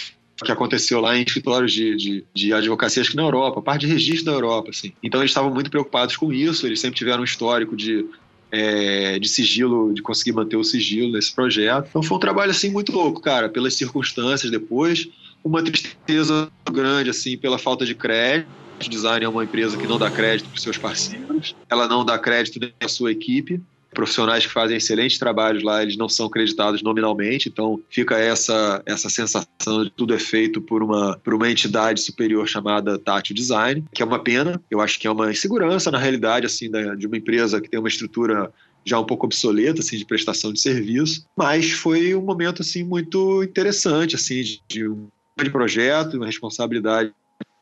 que aconteceu lá em escritórios de, de, de, advocacia, acho que na Europa, parte de registro da Europa, assim. Então eles estavam muito preocupados com isso, eles sempre tiveram um histórico de é, de sigilo, de conseguir manter o sigilo nesse projeto. Então foi um trabalho assim muito louco, cara, pelas circunstâncias depois, uma tristeza grande assim pela falta de crédito. Design é uma empresa que não dá crédito para seus parceiros, ela não dá crédito nem à sua equipe profissionais que fazem excelentes trabalhos lá, eles não são creditados nominalmente, então fica essa, essa sensação de tudo é feito por uma, por uma entidade superior chamada Tátil Design, que é uma pena, eu acho que é uma insegurança na realidade assim da, de uma empresa que tem uma estrutura já um pouco obsoleta assim de prestação de serviço, mas foi um momento assim muito interessante assim de, de um grande projeto, uma responsabilidade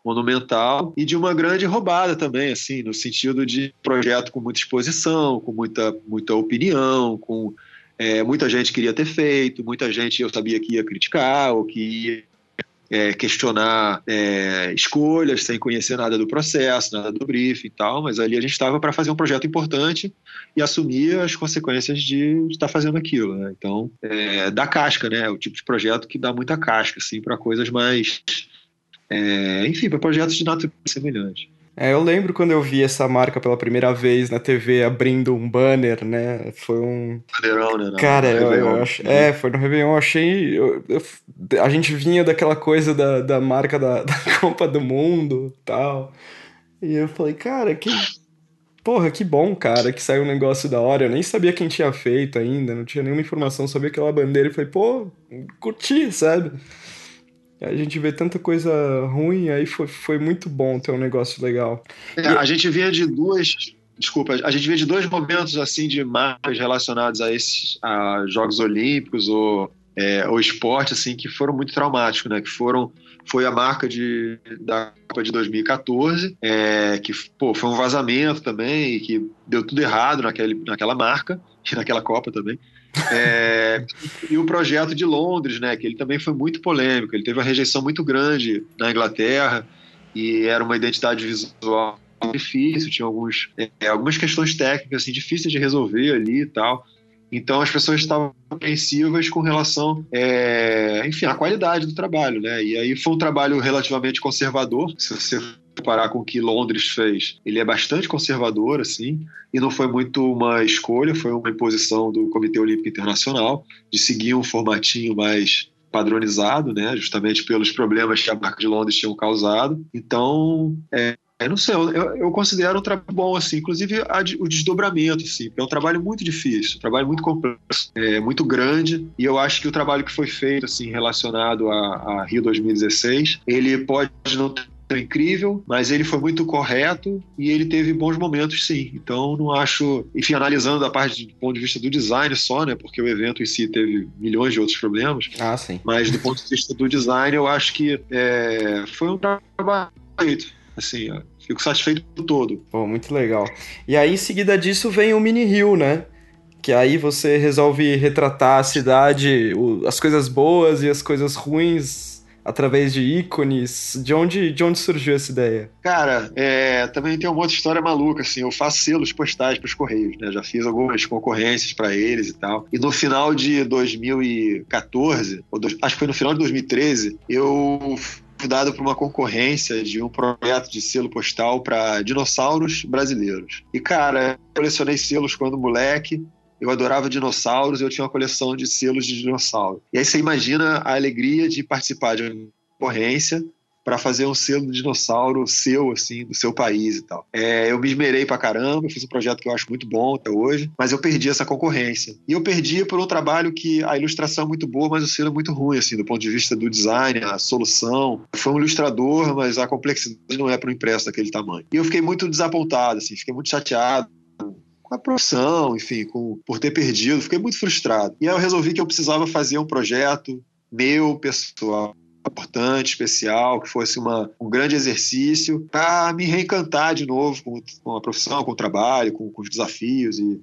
monumental e de uma grande roubada também, assim, no sentido de projeto com muita exposição, com muita, muita opinião, com é, muita gente queria ter feito, muita gente eu sabia que ia criticar ou que ia é, questionar é, escolhas sem conhecer nada do processo, nada do briefing e tal, mas ali a gente estava para fazer um projeto importante e assumir as consequências de estar tá fazendo aquilo. Né? Então, é, dá casca, né? O tipo de projeto que dá muita casca, assim, para coisas mais é, enfim, para projetos de natureza semelhante. É, eu lembro quando eu vi essa marca pela primeira vez na TV abrindo um banner, né? Foi um. Bannerão, né? Cara, eu, eu ach... é, foi no Réveillon. Eu achei. Eu, eu... A gente vinha daquela coisa da, da marca da, da Copa do Mundo tal. E eu falei, cara, que. Porra, que bom, cara, que saiu um negócio da hora. Eu nem sabia quem tinha feito ainda, não tinha nenhuma informação sobre aquela bandeira. E falei, pô, curti, sabe? A gente vê tanta coisa ruim, aí foi, foi muito bom ter um negócio legal. É, a gente vinha de duas. Desculpa, a gente vinha de dois momentos assim de marcas relacionados a esses a Jogos Olímpicos ou, é, ou esporte assim que foram muito traumáticos, né? Que foram foi a marca de, da Copa de 2014, é, que pô, foi um vazamento também, que deu tudo errado naquele, naquela marca e naquela Copa também. É, e o projeto de Londres, né, que ele também foi muito polêmico, ele teve uma rejeição muito grande na Inglaterra e era uma identidade visual difícil, tinha alguns, é, algumas questões técnicas assim, difíceis de resolver ali e tal. Então as pessoas estavam apreensivas com relação, é, enfim, à qualidade do trabalho, né? E aí foi um trabalho relativamente conservador, se você comparar com o que Londres fez, ele é bastante conservador, assim, e não foi muito uma escolha, foi uma imposição do Comitê Olímpico Internacional de seguir um formatinho mais padronizado, né, justamente pelos problemas que a marca de Londres tinham causado. Então, é, eu não sei, eu, eu, considero um trabalho bom, assim, inclusive a, o desdobramento, assim, é um trabalho muito difícil, um trabalho muito complexo, é, muito grande, e eu acho que o trabalho que foi feito, assim, relacionado a, a Rio 2016, ele pode não ter incrível, mas ele foi muito correto e ele teve bons momentos sim. Então não acho, enfim, analisando a parte do ponto de vista do design só, né, porque o evento em si teve milhões de outros problemas. Ah, sim. Mas do ponto de vista do design, eu acho que é, foi um trabalho feito. Assim, ó, fico satisfeito por todo. Pô, muito legal. E aí, em seguida disso, vem o Mini Rio, né? Que aí você resolve retratar a cidade, as coisas boas e as coisas ruins através de ícones? De onde, de onde surgiu essa ideia? Cara, é, também tem uma outra história maluca, assim, eu faço selos postais para os Correios, né? Já fiz algumas concorrências para eles e tal. E no final de 2014, ou do, acho que foi no final de 2013, eu fui dado para uma concorrência de um projeto de selo postal para dinossauros brasileiros. E, cara, colecionei selos quando moleque, eu adorava dinossauros, eu tinha uma coleção de selos de dinossauro. E aí você imagina a alegria de participar de uma concorrência para fazer um selo de dinossauro seu, assim, do seu país e tal. É, eu me esmerei pra caramba, fiz um projeto que eu acho muito bom até hoje, mas eu perdi essa concorrência. E eu perdi por um trabalho que a ilustração é muito boa, mas o selo é muito ruim, assim, do ponto de vista do design, a solução. Foi um ilustrador, mas a complexidade não é para um impresso daquele tamanho. E eu fiquei muito desapontado, assim, fiquei muito chateado com a profissão, enfim, com, por ter perdido, fiquei muito frustrado. E aí eu resolvi que eu precisava fazer um projeto meu, pessoal, importante, especial, que fosse uma, um grande exercício para me reencantar de novo com, com, a profissão, com o trabalho, com, com os desafios e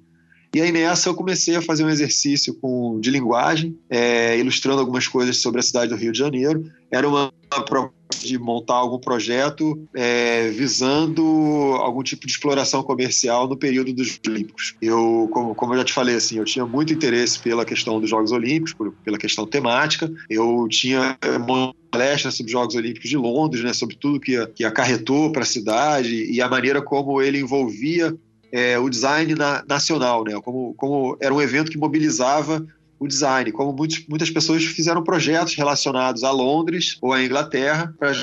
E aí nessa eu comecei a fazer um exercício com, de linguagem, é, ilustrando algumas coisas sobre a cidade do Rio de Janeiro. Era uma, uma de montar algum projeto é, visando algum tipo de exploração comercial no período dos Olímpicos. Eu, como, como eu já te falei, assim, eu tinha muito interesse pela questão dos Jogos Olímpicos, por, pela questão temática. Eu tinha uma palestra sobre os Jogos Olímpicos de Londres, né, sobre tudo que, que acarretou para a cidade e a maneira como ele envolvia é, o design na, nacional, né? Como, como era um evento que mobilizava o design, como muitos, muitas pessoas fizeram projetos relacionados a Londres ou à Inglaterra para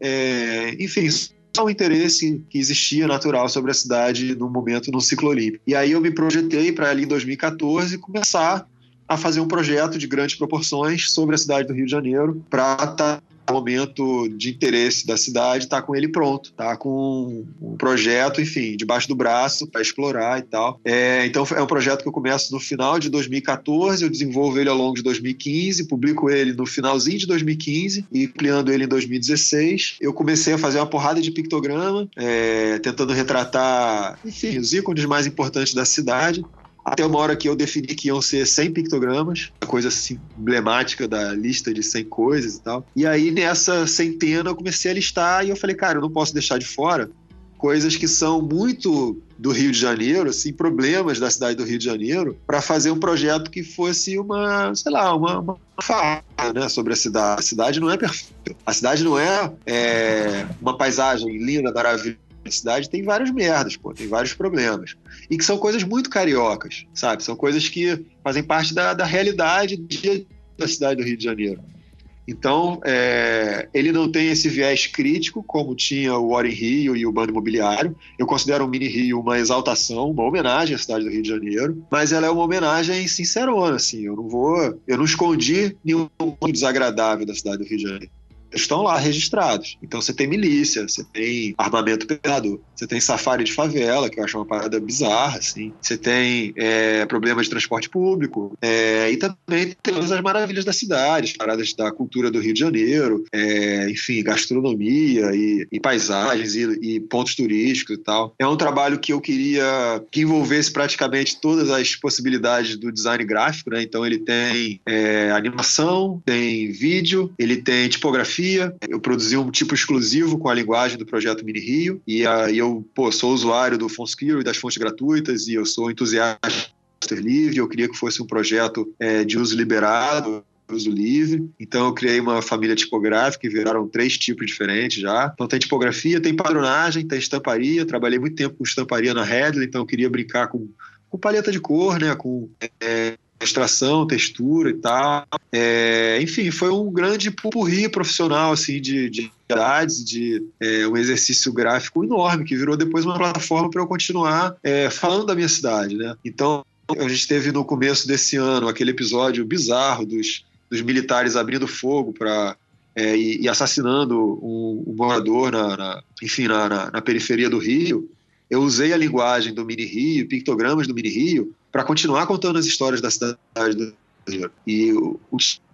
é, enfim, só o interesse que existia natural sobre a cidade no momento no ciclo olímpico. E aí eu me projetei para ali em 2014 começar a fazer um projeto de grandes proporções sobre a cidade do Rio de Janeiro para estar tá momento de interesse da cidade, tá com ele pronto, tá com um projeto, enfim, debaixo do braço para explorar e tal. É, então é um projeto que eu começo no final de 2014, eu desenvolvo ele ao longo de 2015, publico ele no finalzinho de 2015 e ampliando ele em 2016. Eu comecei a fazer uma porrada de pictograma, é, tentando retratar, enfim, os ícones mais importantes da cidade até uma hora que eu defini que iam ser 100 pictogramas, a coisa assim, emblemática da lista de 100 coisas e tal. E aí nessa centena eu comecei a listar e eu falei, cara, eu não posso deixar de fora coisas que são muito do Rio de Janeiro, assim, problemas da cidade do Rio de Janeiro, para fazer um projeto que fosse uma, sei lá, uma, uma fala, né, sobre a cidade. A cidade não é perfeita. A cidade não é, é uma paisagem linda, maravilhosa cidade tem várias merdas, pô, tem vários problemas. E que são coisas muito cariocas, sabe? São coisas que fazem parte da, da realidade da cidade do Rio de Janeiro. Então, é, ele não tem esse viés crítico, como tinha o Warren Rio e o Bando Imobiliário. Eu considero o Mini Rio uma exaltação, uma homenagem à cidade do Rio de Janeiro, mas ela é uma homenagem sincerona, assim. Eu não vou, eu não escondi nenhum desagradável da cidade do Rio de Janeiro estão lá registrados. Então você tem milícia, você tem armamento pesado, você tem safari de favela, que eu acho uma parada bizarra, assim. Você tem é, problemas de transporte público é, e também tem as maravilhas da cidade, paradas da cultura do Rio de Janeiro, é, enfim, gastronomia e, e paisagens e, e, pontos turísticos e tal. É um trabalho que eu queria que envolvesse praticamente todas as possibilidades do design gráfico, né? Então ele tem é, animação, tem vídeo, ele tem tipografia eu produzi um tipo exclusivo com a linguagem do projeto Mini Rio. E aí eu pô, sou usuário do FontSkills e das fontes gratuitas e eu sou entusiasta livre. Eu queria que fosse um projeto é, de uso liberado uso livre. Então eu criei uma família tipográfica e viraram três tipos diferentes já. Então tem tipografia, tem padronagem, tem estamparia. Trabalhei muito tempo com estamparia na Redley, então eu queria brincar com, com paleta de cor, né, com é, extração, textura e tal. É, enfim, foi um grande pupurri profissional, assim, de, de idades, de é, um exercício gráfico enorme, que virou depois uma plataforma para eu continuar é, falando da minha cidade, né? Então, a gente teve no começo desse ano aquele episódio bizarro dos, dos militares abrindo fogo para é, e, e, assassinando um, um morador na, na enfim, na, na, na, periferia do Rio, eu usei a linguagem do Mini Rio, pictogramas do Mini Rio, para continuar contando as histórias da cidade do Rio. E o,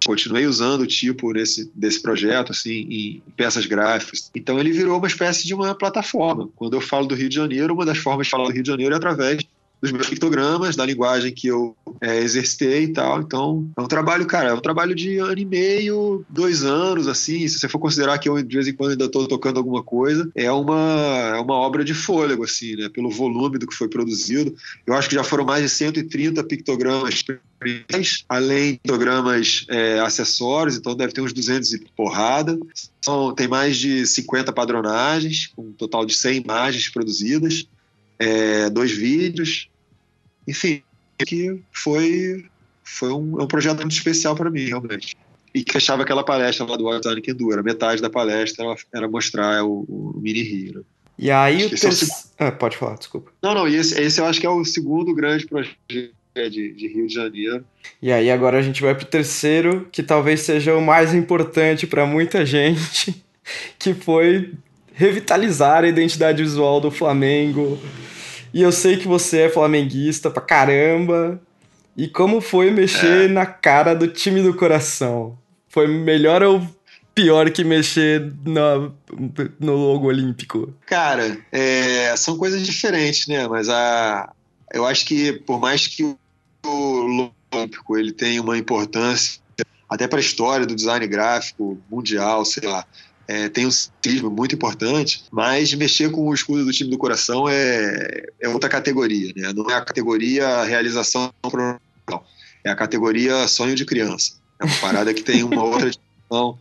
continuei usando o tipo nesse, desse projeto, assim, em peças gráficas. Então ele virou uma espécie de uma plataforma. Quando eu falo do Rio de Janeiro, uma das formas de falar do Rio de Janeiro é através dos meus pictogramas, da linguagem que eu é, exercitei e tal. Então, é um trabalho, cara, é um trabalho de ano e meio, dois anos, assim. Se você for considerar que eu, de vez em quando, ainda estou tocando alguma coisa, é uma, é uma obra de fôlego, assim, né? Pelo volume do que foi produzido. Eu acho que já foram mais de 130 pictogramas além de pictogramas é, acessórios, então deve ter uns 200 e porrada. São, tem mais de 50 padronagens, um total de 100 imagens produzidas é, dois vídeos, enfim, que foi, foi um, é um projeto muito especial para mim, realmente. E que fechava aquela palestra lá do que dura. Metade da palestra era, era mostrar o, o Mini Rio. Né? E aí o terceiro... É o... ah, pode falar, desculpa. Não, não, esse, esse eu acho que é o segundo grande projeto de, de, Rio de Janeiro. E aí agora a gente vai pro terceiro, que talvez seja o mais importante para muita gente, que foi revitalizar a identidade visual do Flamengo, e eu sei que você é flamenguista pra caramba. E como foi mexer é. na cara do time do coração? Foi melhor ou pior que mexer no, no logo olímpico? Cara, é, são coisas diferentes, né? Mas a, eu acho que por mais que o Olímpico ele tenha uma importância até para a história do design gráfico mundial, sei lá, é, tem um ciclismo muito importante, mas mexer com o escudo do time do coração é, é outra categoria, né? Não é a categoria realização profissional, é a categoria sonho de criança. É uma parada que tem uma outra dimensão.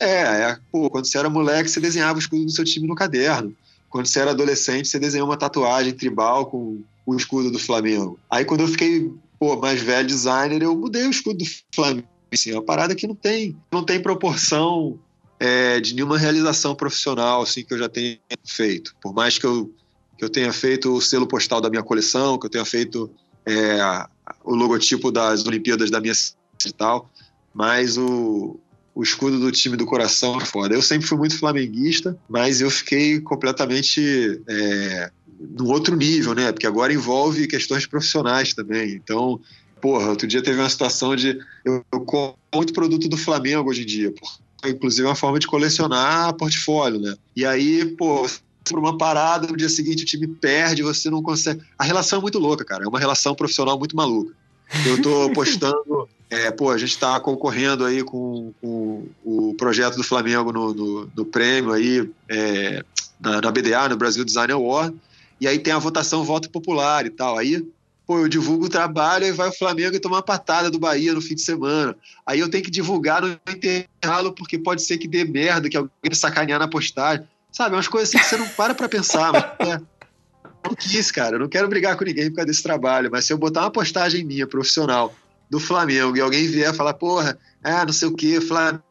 É, é pô, quando você era moleque, você desenhava o escudo do seu time no caderno. Quando você era adolescente, você desenhou uma tatuagem tribal com o escudo do Flamengo. Aí quando eu fiquei pô, mais velho designer, eu mudei o escudo do Flamengo. Assim, é uma parada que não tem, não tem proporção é, de nenhuma realização profissional assim que eu já tenha feito. Por mais que eu, que eu tenha feito o selo postal da minha coleção, que eu tenha feito é, o logotipo das Olimpíadas da minha e tal, mas o, o escudo do time do coração é foda. Eu sempre fui muito flamenguista, mas eu fiquei completamente é, num outro nível, né? Porque agora envolve questões profissionais também. Então, porra, outro dia teve uma situação de. Eu, eu compro muito produto do Flamengo hoje em dia, inclusive é uma forma de colecionar portfólio, né? E aí, pô, por uma parada, no dia seguinte o time perde, você não consegue. A relação é muito louca, cara. É uma relação profissional muito maluca. Eu tô postando. É, pô, a gente está concorrendo aí com, com, o projeto do Flamengo no, no, no prêmio aí, é, na, na, BDA, no Brasil Design Award, e aí tem a votação voto popular e tal. Aí, pô, eu divulgo o trabalho e vai o Flamengo e toma uma patada do Bahia no fim de semana. Aí eu tenho que divulgar no intervalo porque pode ser que dê merda, que alguém sacanear na postagem. Sabe, umas coisas assim que você não para pra pensar, mas é, não quis, cara. Eu não quero brigar com ninguém por causa desse trabalho, mas se eu botar uma postagem minha, profissional, do Flamengo, e alguém vier falar, porra, ah, não sei o quê, Flamengo,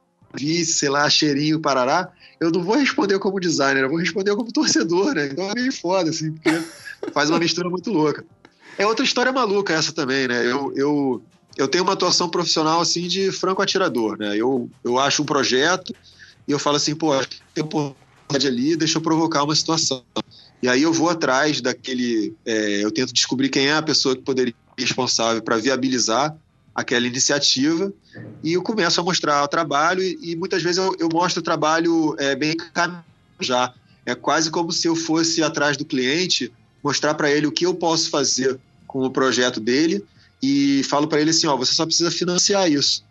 sei lá, cheirinho, parará, eu não vou responder como designer, eu vou responder como torcedor, né? Então é meio foda, assim, porque faz uma mistura muito louca. É outra história maluca essa também, né? Eu, eu, eu tenho uma atuação profissional, assim, de franco atirador, né? Eu, eu acho um projeto e eu falo assim, pô, tem oportunidade ali, deixa eu provocar uma situação. E aí eu vou atrás daquele. É, eu tento descobrir quem é a pessoa que poderia ser responsável para viabilizar aquela iniciativa e eu começo a mostrar o trabalho e, e muitas vezes eu, eu, mostro o trabalho é, bem já. É quase como se eu fosse atrás do cliente, mostrar para ele o que eu posso fazer com o projeto dele e falo para ele assim, ó, você só precisa financiar isso.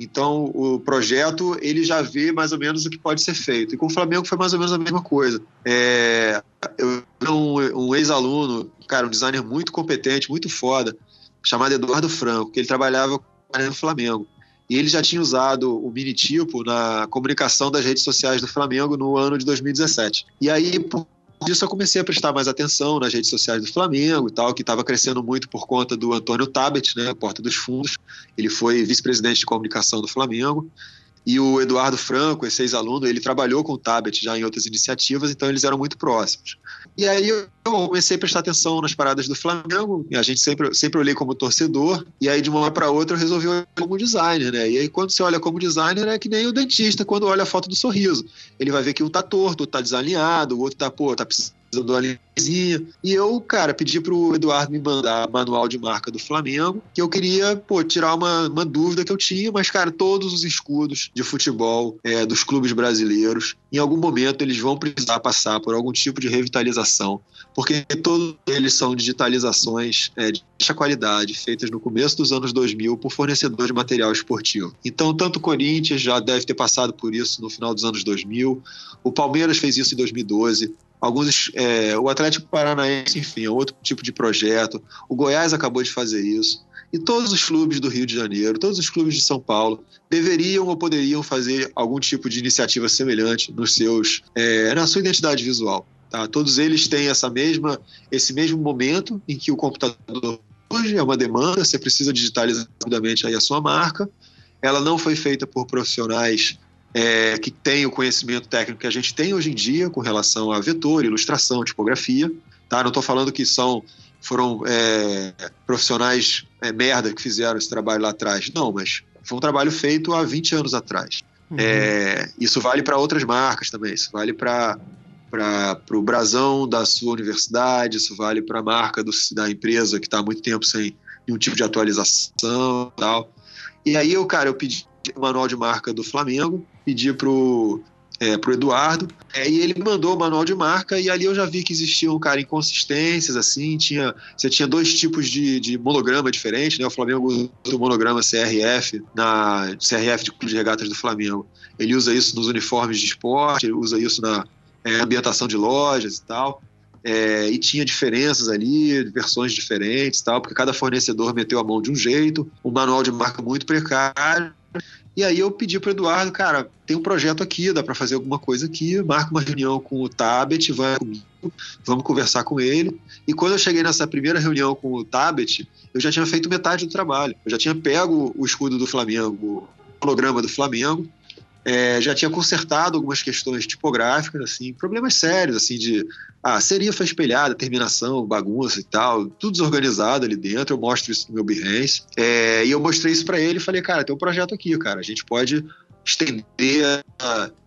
Então, o projeto, ele já vê mais ou menos o que pode ser feito. E com o Flamengo foi mais ou menos a mesma coisa. É, eu um, um ex-aluno, cara, um designer muito competente, muito foda, chamado Eduardo Franco, que ele trabalhava no Flamengo. E ele já tinha usado o minitipo na comunicação das redes sociais do Flamengo no ano de 2017. E aí, por disso, eu comecei a prestar mais atenção nas redes sociais do Flamengo e tal, que estava crescendo muito por conta do Antônio Tabet, né, Porta dos Fundos. Ele foi vice-presidente de comunicação do Flamengo. E o Eduardo Franco, esse ex-aluno, ele trabalhou com o Tabet já em outras iniciativas, então eles eram muito próximos. E aí eu comecei a prestar atenção nas paradas do Flamengo, a gente sempre, sempre olhei como torcedor, e aí de uma hora para outra eu resolvi olhar como designer, né? E aí quando você olha como designer é que nem o dentista quando olha a foto do sorriso. Ele vai ver que um tá torto, outro tá desalinhado, o outro tá, pô, tá precisando do alizinha. E eu, cara, pedi pro Eduardo me mandar manual de marca do Flamengo, que eu queria, pô, tirar uma, uma dúvida que eu tinha, mas, cara, todos os escudos de futebol é, dos clubes brasileiros, em algum momento eles vão precisar passar por algum tipo de revitalização, porque todos eles são digitalizações é, de baixa qualidade, feitas no começo dos anos 2000 por fornecedor de material esportivo. Então, tanto o Corinthians já deve ter passado por isso no final dos anos 2000, o Palmeiras fez isso em 2012, alguns é, o Atlético Paranaense, enfim, é outro tipo de projeto. O Goiás acabou de fazer isso. E todos os clubes do Rio de Janeiro, todos os clubes de São Paulo deveriam ou poderiam fazer algum tipo de iniciativa semelhante nos seus, é, na sua identidade visual. Tá? Todos eles têm essa mesma, esse mesmo momento em que o computador hoje é uma demanda, você precisa digitalizar rapidamente aí a sua marca. Ela não foi feita por profissionais é, que tem o conhecimento técnico que a gente tem hoje em dia com relação a vetor, ilustração, tipografia. Tá? Não estou falando que são foram é, profissionais é, merda que fizeram esse trabalho lá atrás. Não, mas foi um trabalho feito há 20 anos atrás. Uhum. É, isso vale para outras marcas também. Isso vale para para o brasão da sua universidade, isso vale para a marca do, da empresa que está há muito tempo sem nenhum tipo de atualização e tal. E aí eu, cara, eu pedi o manual de marca do Flamengo, pedi pro é, pro Eduardo, é, e ele mandou o manual de marca, e ali eu já vi que existiam, cara, inconsistências, assim, tinha, você tinha dois tipos de, de monograma diferentes, né, o Flamengo usa o monograma CRF, na CRF de Clube de Regatas do Flamengo, ele usa isso nos uniformes de esporte, ele usa isso na é, ambientação de lojas e tal, é, e tinha diferenças ali, versões diferentes tal, porque cada fornecedor meteu a mão de um jeito, um manual de marca muito precário, e aí eu pedi para Eduardo, cara, tem um projeto aqui, dá para fazer alguma coisa aqui, marca uma reunião com o Tabet, vai comigo, vamos conversar com ele. E quando eu cheguei nessa primeira reunião com o Tabet, eu já tinha feito metade do trabalho. Eu já tinha pego o escudo do Flamengo, o holograma do Flamengo, é, já tinha consertado algumas questões tipográficas, assim, problemas sérios, assim, de ah, serifa espelhada, terminação, bagunça e tal, tudo desorganizado ali dentro. Eu mostro isso no meu Behance. É, e eu mostrei isso para ele e falei, cara, tem um projeto aqui, cara, a gente pode estender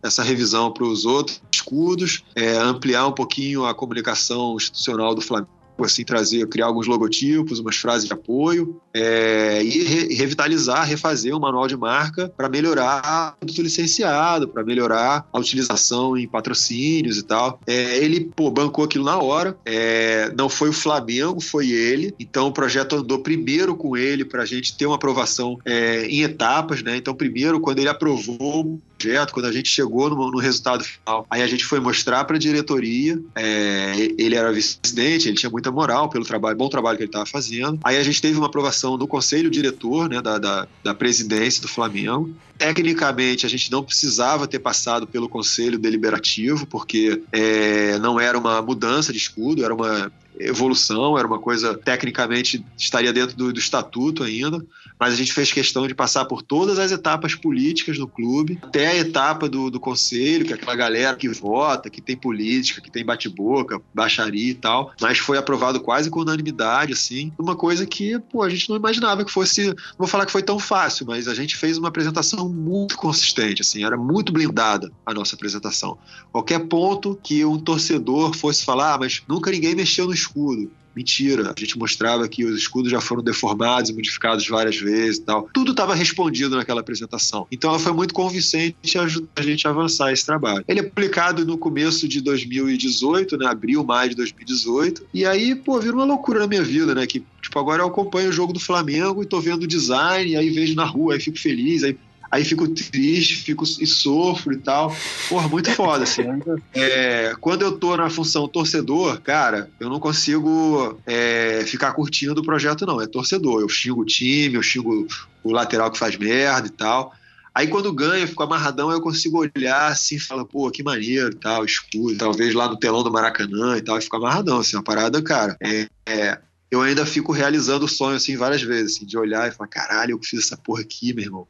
essa revisão para os outros escudos, é, ampliar um pouquinho a comunicação institucional do Flamengo assim trazer, criar alguns logotipos, umas frases de apoio é, e re revitalizar, refazer o manual de marca para melhorar o produto licenciado, para melhorar a utilização em patrocínios e tal. É, ele pô, bancou aquilo na hora. É, não foi o Flamengo, foi ele. Então o projeto andou primeiro com ele para a gente ter uma aprovação é, em etapas, né? Então primeiro quando ele aprovou projeto, quando a gente chegou no, no resultado final, aí a gente foi mostrar para a diretoria. É, ele era vice-presidente, ele tinha muita moral pelo trabalho, bom trabalho que ele estava fazendo. Aí a gente teve uma aprovação do conselho diretor, né, da, da, da presidência do Flamengo. Tecnicamente, a gente não precisava ter passado pelo conselho deliberativo, porque é, não era uma mudança de escudo, era uma evolução, era uma coisa tecnicamente estaria dentro do, do, estatuto ainda, mas a gente fez questão de passar por todas as etapas políticas do clube, até a etapa do, do conselho, que é aquela galera que vota, que tem política, que tem bate-boca, baixaria e tal, mas foi aprovado quase com unanimidade, assim, uma coisa que, pô, a gente não imaginava que fosse, não vou falar que foi tão fácil, mas a gente fez uma apresentação muito consistente, assim, era muito blindada a nossa apresentação. Qualquer ponto que um torcedor fosse falar, ah, mas nunca ninguém mexeu no escudo. Mentira, a gente mostrava que os escudos já foram deformados e modificados várias vezes e tal. Tudo estava respondido naquela apresentação. Então ela foi muito convincente e ajudou a gente a avançar esse trabalho. Ele é publicado no começo de 2018, né? Abril, maio de 2018. E aí, pô, vira uma loucura na minha vida, né? Que, tipo, agora eu acompanho o jogo do Flamengo e tô vendo o design, aí vejo na rua, aí fico feliz, aí aí fico triste, fico e sofro e tal. Porra, muito foda, assim. É, quando eu tô na função torcedor, cara, eu não consigo é, ficar curtindo o projeto, não. É torcedor. Eu xingo o time, eu xingo o lateral que faz merda e tal. Aí quando ganha, eu fico amarradão, eu consigo olhar assim e falar, pô, que maneiro e tal, escuro, talvez lá no telão do Maracanã e tal, e fico amarradão, assim, uma parada, cara. É, é, eu ainda fico realizando o sonho, assim, várias vezes, assim, de olhar e falar, caralho, eu fiz essa porra aqui, meu irmão.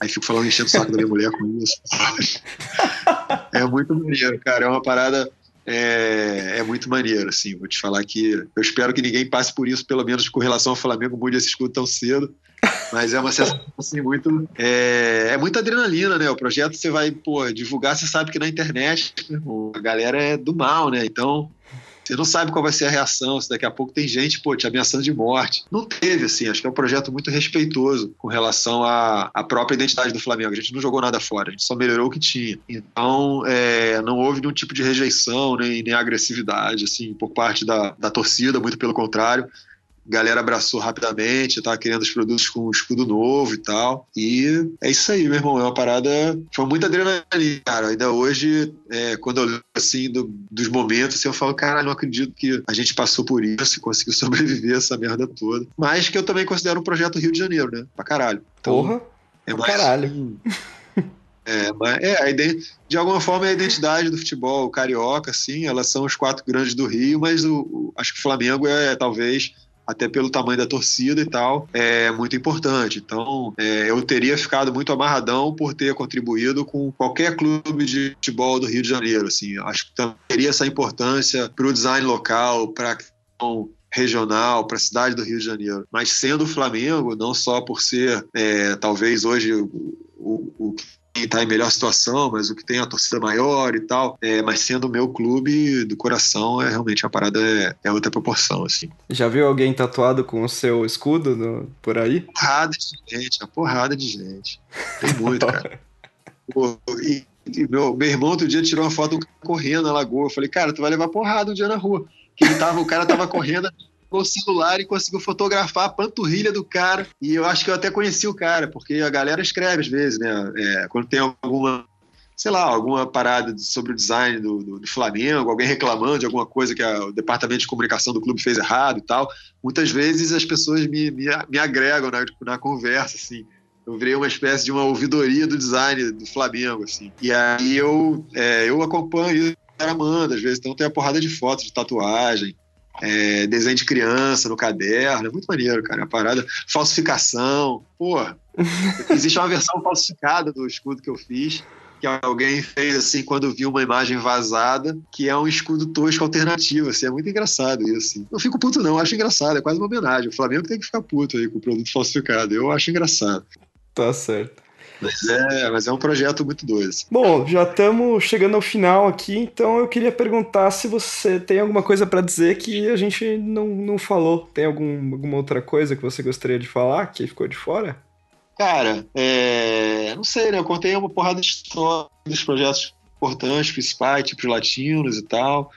Aí fico falando, enchendo o saco da minha mulher com isso. é muito maneiro, cara. É uma parada. É, é, muito maneiro, assim. Vou te falar que eu espero que ninguém passe por isso, pelo menos com relação ao Flamengo, mude esse escudo tão cedo. Mas é uma sensação assim, muito. É, é muita adrenalina, né? O projeto você vai pô, divulgar, você sabe que na internet a galera é do mal, né? Então você não sabe qual vai ser a reação, se daqui a pouco tem gente, pô, te ameaçando de morte. Não teve, assim, acho que é um projeto muito respeitoso com relação à, à própria identidade do Flamengo. A gente não jogou nada fora, a gente só melhorou o que tinha. Então, é, não houve nenhum tipo de rejeição, nem, nem agressividade, assim, por parte da, da torcida, muito pelo contrário galera abraçou rapidamente, tava querendo os produtos com um escudo novo e tal. E é isso aí, meu irmão. É uma parada. Foi muita adrenalina, cara. Ainda hoje, é, quando eu lembro assim do, dos momentos, assim, eu falo, caralho, não acredito que a gente passou por isso e conseguiu sobreviver essa merda toda. Mas que eu também considero um projeto Rio de Janeiro, né? Pra caralho. Então, Porra! É mais, caralho. É, mas é, de alguma forma é a identidade do futebol carioca, assim, elas são os quatro grandes do Rio, mas o, o acho que o Flamengo é talvez até pelo tamanho da torcida e tal, é muito importante. Então, é, eu teria ficado muito amarradão por ter contribuído com qualquer clube de futebol do Rio de Janeiro. Assim, acho que teria essa importância para o design local, para regional para a cidade do Rio de Janeiro. Mas sendo o Flamengo, não só por ser é, talvez hoje o, o, o está em melhor situação, mas o que tem a torcida maior e tal. É, mas sendo o meu clube do coração, é realmente a parada é, é outra proporção, assim. Já viu alguém tatuado com o seu escudo no, por aí? Porrada de gente, uma porrada de gente. Tem muito, cara. Pô, e, meu, meu irmão outro dia tirou uma foto correndo na lagoa. Eu falei, cara, tu vai levar porrada um dia na rua. Que ele tava, o cara tava correndo com o celular e conseguiu fotografar a panturrilha do cara. E eu acho que eu até conheci o cara, porque a galera escreve às vezes, né? É, quando tem alguma sei lá, alguma parada sobre o design do, do, do, Flamengo, alguém reclamando de alguma coisa que a, o departamento de comunicação do clube fez errado e tal. Muitas vezes as pessoas me, me, me agregam na, na conversa, assim. Eu virei uma espécie de uma ouvidoria do design do Flamengo, assim. E aí eu, é, eu acompanho a Amanda, às vezes, então tem a porrada de fotos de tatuagem, é, desenho de criança no caderno, é muito maneiro, cara. A parada, falsificação, pô. Existe uma versão falsificada do escudo que eu fiz que alguém fez assim quando viu uma imagem vazada, que é um escudo tosco alternativo. Assim, é muito engraçado isso. Assim. Não fico puto, não, acho engraçado, é quase uma homenagem. O Flamengo tem que ficar puto aí com o produto falsificado. Eu acho engraçado. Tá certo. Mas é, mas é um projeto muito doido. Assim. Bom, já estamos chegando ao final aqui, então eu queria perguntar se você tem alguma coisa para dizer que a gente não, não falou. Tem algum, alguma outra coisa que você gostaria de falar que ficou de fora? Cara, é... não sei, né? Eu contei uma porrada de histórias dos projetos importantes, principais, tipos latinos e tal.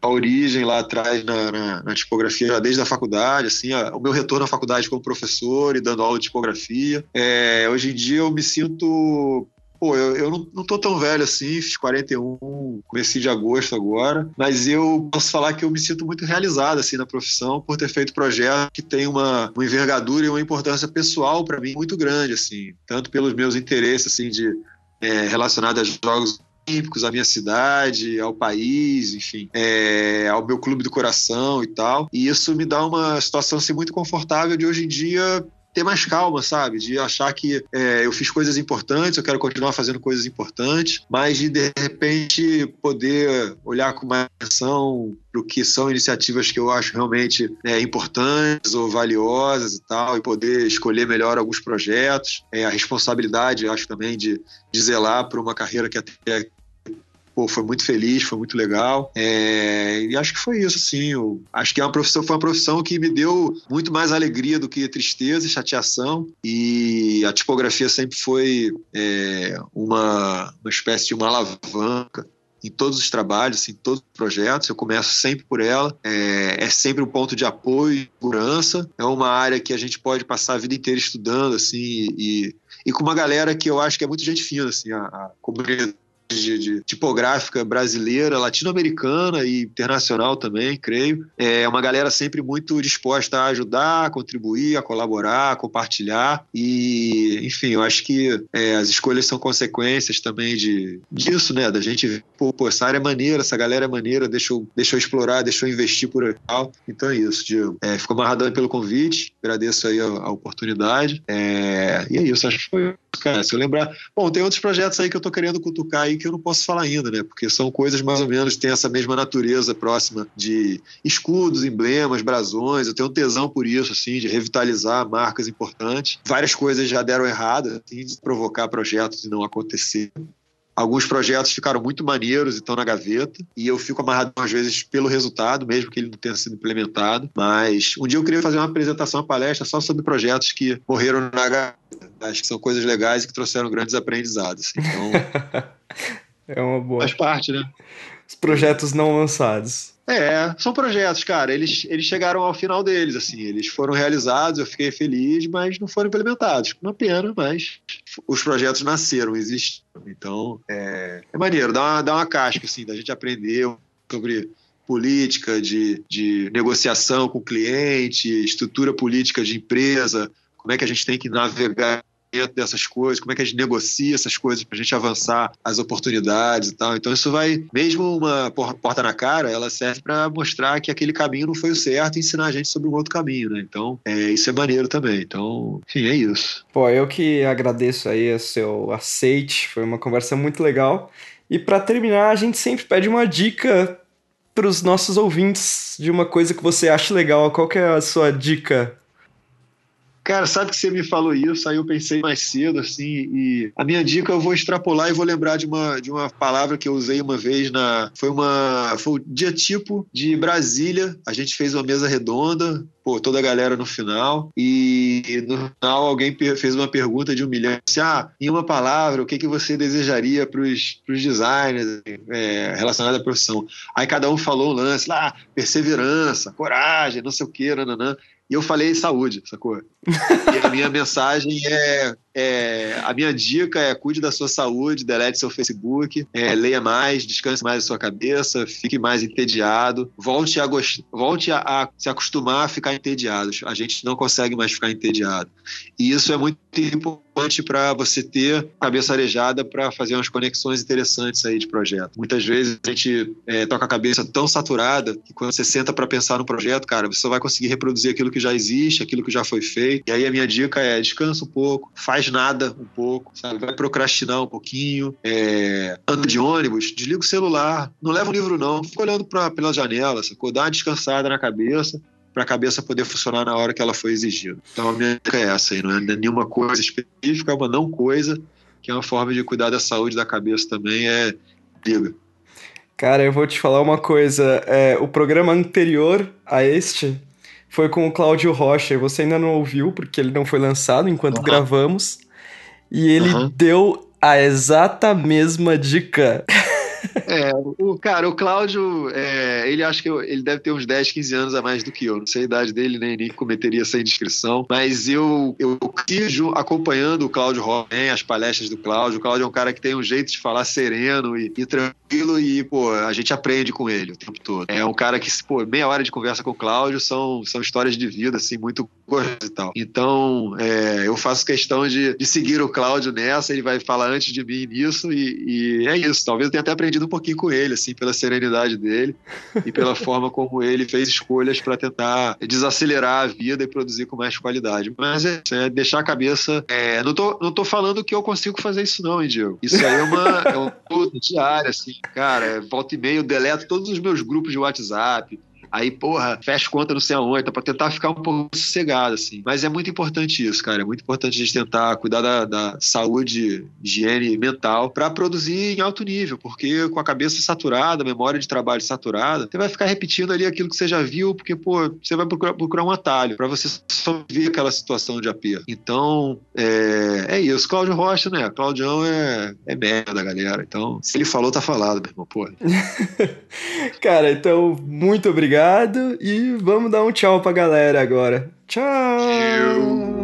A origem lá atrás na, na, na tipografia, desde a faculdade, assim, a, o meu retorno à faculdade como professor e dando aula de tipografia. É, hoje em dia eu me sinto Pô, eu, eu não, não tô tão velho assim, fiz 41, comecei de agosto agora, mas eu posso falar que eu me sinto muito realizado assim na profissão por ter feito projeto que tem uma, uma envergadura e uma importância pessoal para mim muito grande, assim, tanto pelos meus interesses assim de é, relacionados a jogos olímpicos, à minha cidade, ao país, enfim, é, ao meu clube do coração e tal. E isso me dá uma situação assim, muito confortável de hoje em dia ter mais calma, sabe? De achar que é, eu fiz coisas importantes, eu quero continuar fazendo coisas importantes, mas de de repente poder olhar com mais atenção para o que são iniciativas que eu acho realmente é, importantes ou valiosas e tal, e poder escolher melhor alguns projetos. É, a responsabilidade, acho também, de, de zelar por uma carreira que até pô, foi muito feliz, foi muito legal. É, e acho que foi isso, assim. Acho que é uma profissão, foi uma profissão que me deu muito mais alegria do que tristeza e chateação. E a tipografia sempre foi é, uma, uma espécie de uma alavanca em todos os trabalhos, em todos os projetos. Eu começo sempre por ela. É, é, sempre um ponto de apoio segurança. É uma área que a gente pode passar a vida inteira estudando, assim, e, e com uma galera que eu acho que é muito gente fina, assim, a, a comunidade de, de tipográfica brasileira, latino-americana e internacional também, creio. É uma galera sempre muito disposta a ajudar, a contribuir, a colaborar, a compartilhar. E, enfim, eu acho que é, as escolhas são consequências também de, disso, né? Da gente, pô, pô, essa área é maneira, essa galera é maneira, deixa eu, deixa eu explorar, deixa eu investir por aí. Então é isso, Diego. É, ficou amarradão pelo convite, agradeço aí a, a oportunidade. É, e é isso, acho que foi cara, se eu lembrar. Bom, tem outros projetos aí que eu tô querendo cutucar aí que eu não posso falar ainda, né? Porque são coisas mais ou menos que têm essa mesma natureza próxima de escudos, emblemas, brasões. Eu tenho um tesão por isso, assim, de revitalizar marcas importantes. Várias coisas já deram errado, assim, de provocar projetos e não acontecer. Alguns projetos ficaram muito maneiros e estão na gaveta, e eu fico amarrado às vezes pelo resultado, mesmo que ele não tenha sido implementado. Mas um dia eu queria fazer uma apresentação, uma palestra só sobre projetos que morreram na gaveta. Acho que são coisas legais e que trouxeram grandes aprendizados. Então. é uma boa. Faz parte, né? Os projetos não lançados. É, são projetos, cara. Eles, eles chegaram ao final deles, assim. Eles foram realizados, eu fiquei feliz, mas não foram implementados. Uma pena, mas os projetos nasceram, existem. Então, é, é maneiro. Dá uma, dá uma casca, assim, da gente aprender sobre política de, de negociação com o cliente, estrutura política de empresa, como é que a gente tem que navegar dessas coisas, como é que a gente negocia essas coisas para a gente avançar as oportunidades e tal. Então isso vai, mesmo uma porta na cara, ela serve para mostrar que aquele caminho não foi o certo e ensinar a gente sobre um outro caminho, né? Então é, isso é maneiro também. Então, enfim, é isso. Pô, eu que agradeço aí o seu aceite, foi uma conversa muito legal. E para terminar, a gente sempre pede uma dica para os nossos ouvintes de uma coisa que você acha legal. Qual que é a sua dica Cara, sabe que você me falou isso, aí eu pensei mais cedo, assim, e a minha dica eu vou extrapolar e vou lembrar de uma, de uma palavra que eu usei uma vez na. Foi uma. Foi o dia tipo de Brasília. A gente fez uma mesa redonda, pô, toda a galera no final. E no final alguém fez uma pergunta de um milhão, assim, ah, em uma palavra, o que, que você desejaria para os designers é, relacionados à profissão? Aí cada um falou um lance lá, ah, perseverança, coragem, não sei o que, nananã. E eu falei saúde, sacou? e a minha mensagem é, é, A minha dica é cuide da sua saúde, delete seu Facebook, é, leia mais, descanse mais a sua cabeça, fique mais entediado, volte, a, volte a, a, se acostumar a ficar entediado. A gente não consegue mais ficar entediado. E isso é muito importante para você ter cabeça arejada para fazer umas conexões interessantes aí de projeto. Muitas vezes a gente é, toca a cabeça tão saturada que quando você senta para pensar no projeto, cara, você só vai conseguir reproduzir aquilo que já existe, aquilo que já foi feito. E aí a minha dica é descansa um pouco, faz nada um pouco, sabe? Vai procrastinar um pouquinho, é, anda de ônibus, desliga o celular, não leva o livro não, fica olhando pra, pela janela, sacou? Dá uma descansada na cabeça para a cabeça poder funcionar na hora que ela foi exigida. Então a minha dica é essa aí, não é nenhuma coisa específica, é uma não coisa, que é uma forma de cuidar da saúde da cabeça também, é liga. Cara, eu vou te falar uma coisa. É, o programa anterior a este foi com o Cláudio Rocha. Você ainda não ouviu, porque ele não foi lançado enquanto uhum. gravamos. E ele uhum. deu a exata mesma dica. É, o, cara, o Cláudio, é, ele acho que eu, ele deve ter uns 10, 15 anos a mais do que eu. Não sei a idade dele, nem, nem cometeria essa indiscrição. Mas eu, eu quis acompanhando o Cláudio Romen, as palestras do Cláudio. O Cláudio é um cara que tem um jeito de falar sereno e, e tranquilo e, pô, a gente aprende com ele o tempo todo. É um cara que, pô, meia hora de conversa com o Cláudio são, são histórias de vida, assim, muito coisas e tal. Então, é, eu faço questão de, de seguir o Cláudio nessa, ele vai falar antes de mim nisso e, e é isso. Talvez eu tenha até aprendido um pouquinho com ele, assim, pela serenidade dele e pela forma como ele fez escolhas para tentar desacelerar a vida e produzir com mais qualidade. Mas é, é deixar a cabeça. É, não, tô, não tô falando que eu consigo fazer isso, não, hein, Diego? Isso aí é uma, é uma luta diária, assim, cara. É, volta e meia, eu deleto todos os meus grupos de WhatsApp Aí, porra, fecha conta não sei aonde, tá pra tentar ficar um pouco sossegado, assim. Mas é muito importante isso, cara. É muito importante a gente tentar cuidar da, da saúde, higiene mental para produzir em alto nível, porque com a cabeça saturada, a memória de trabalho saturada, você vai ficar repetindo ali aquilo que você já viu, porque, pô, você vai procurar, procurar um atalho para você ver aquela situação de aperto. Então, é, é isso. Cláudio Rocha, né? Claudião é, é merda, galera. Então, se ele falou, tá falado, meu irmão, porra. cara, então, muito obrigado obrigado e vamos dar um tchau pra galera agora. Tchau!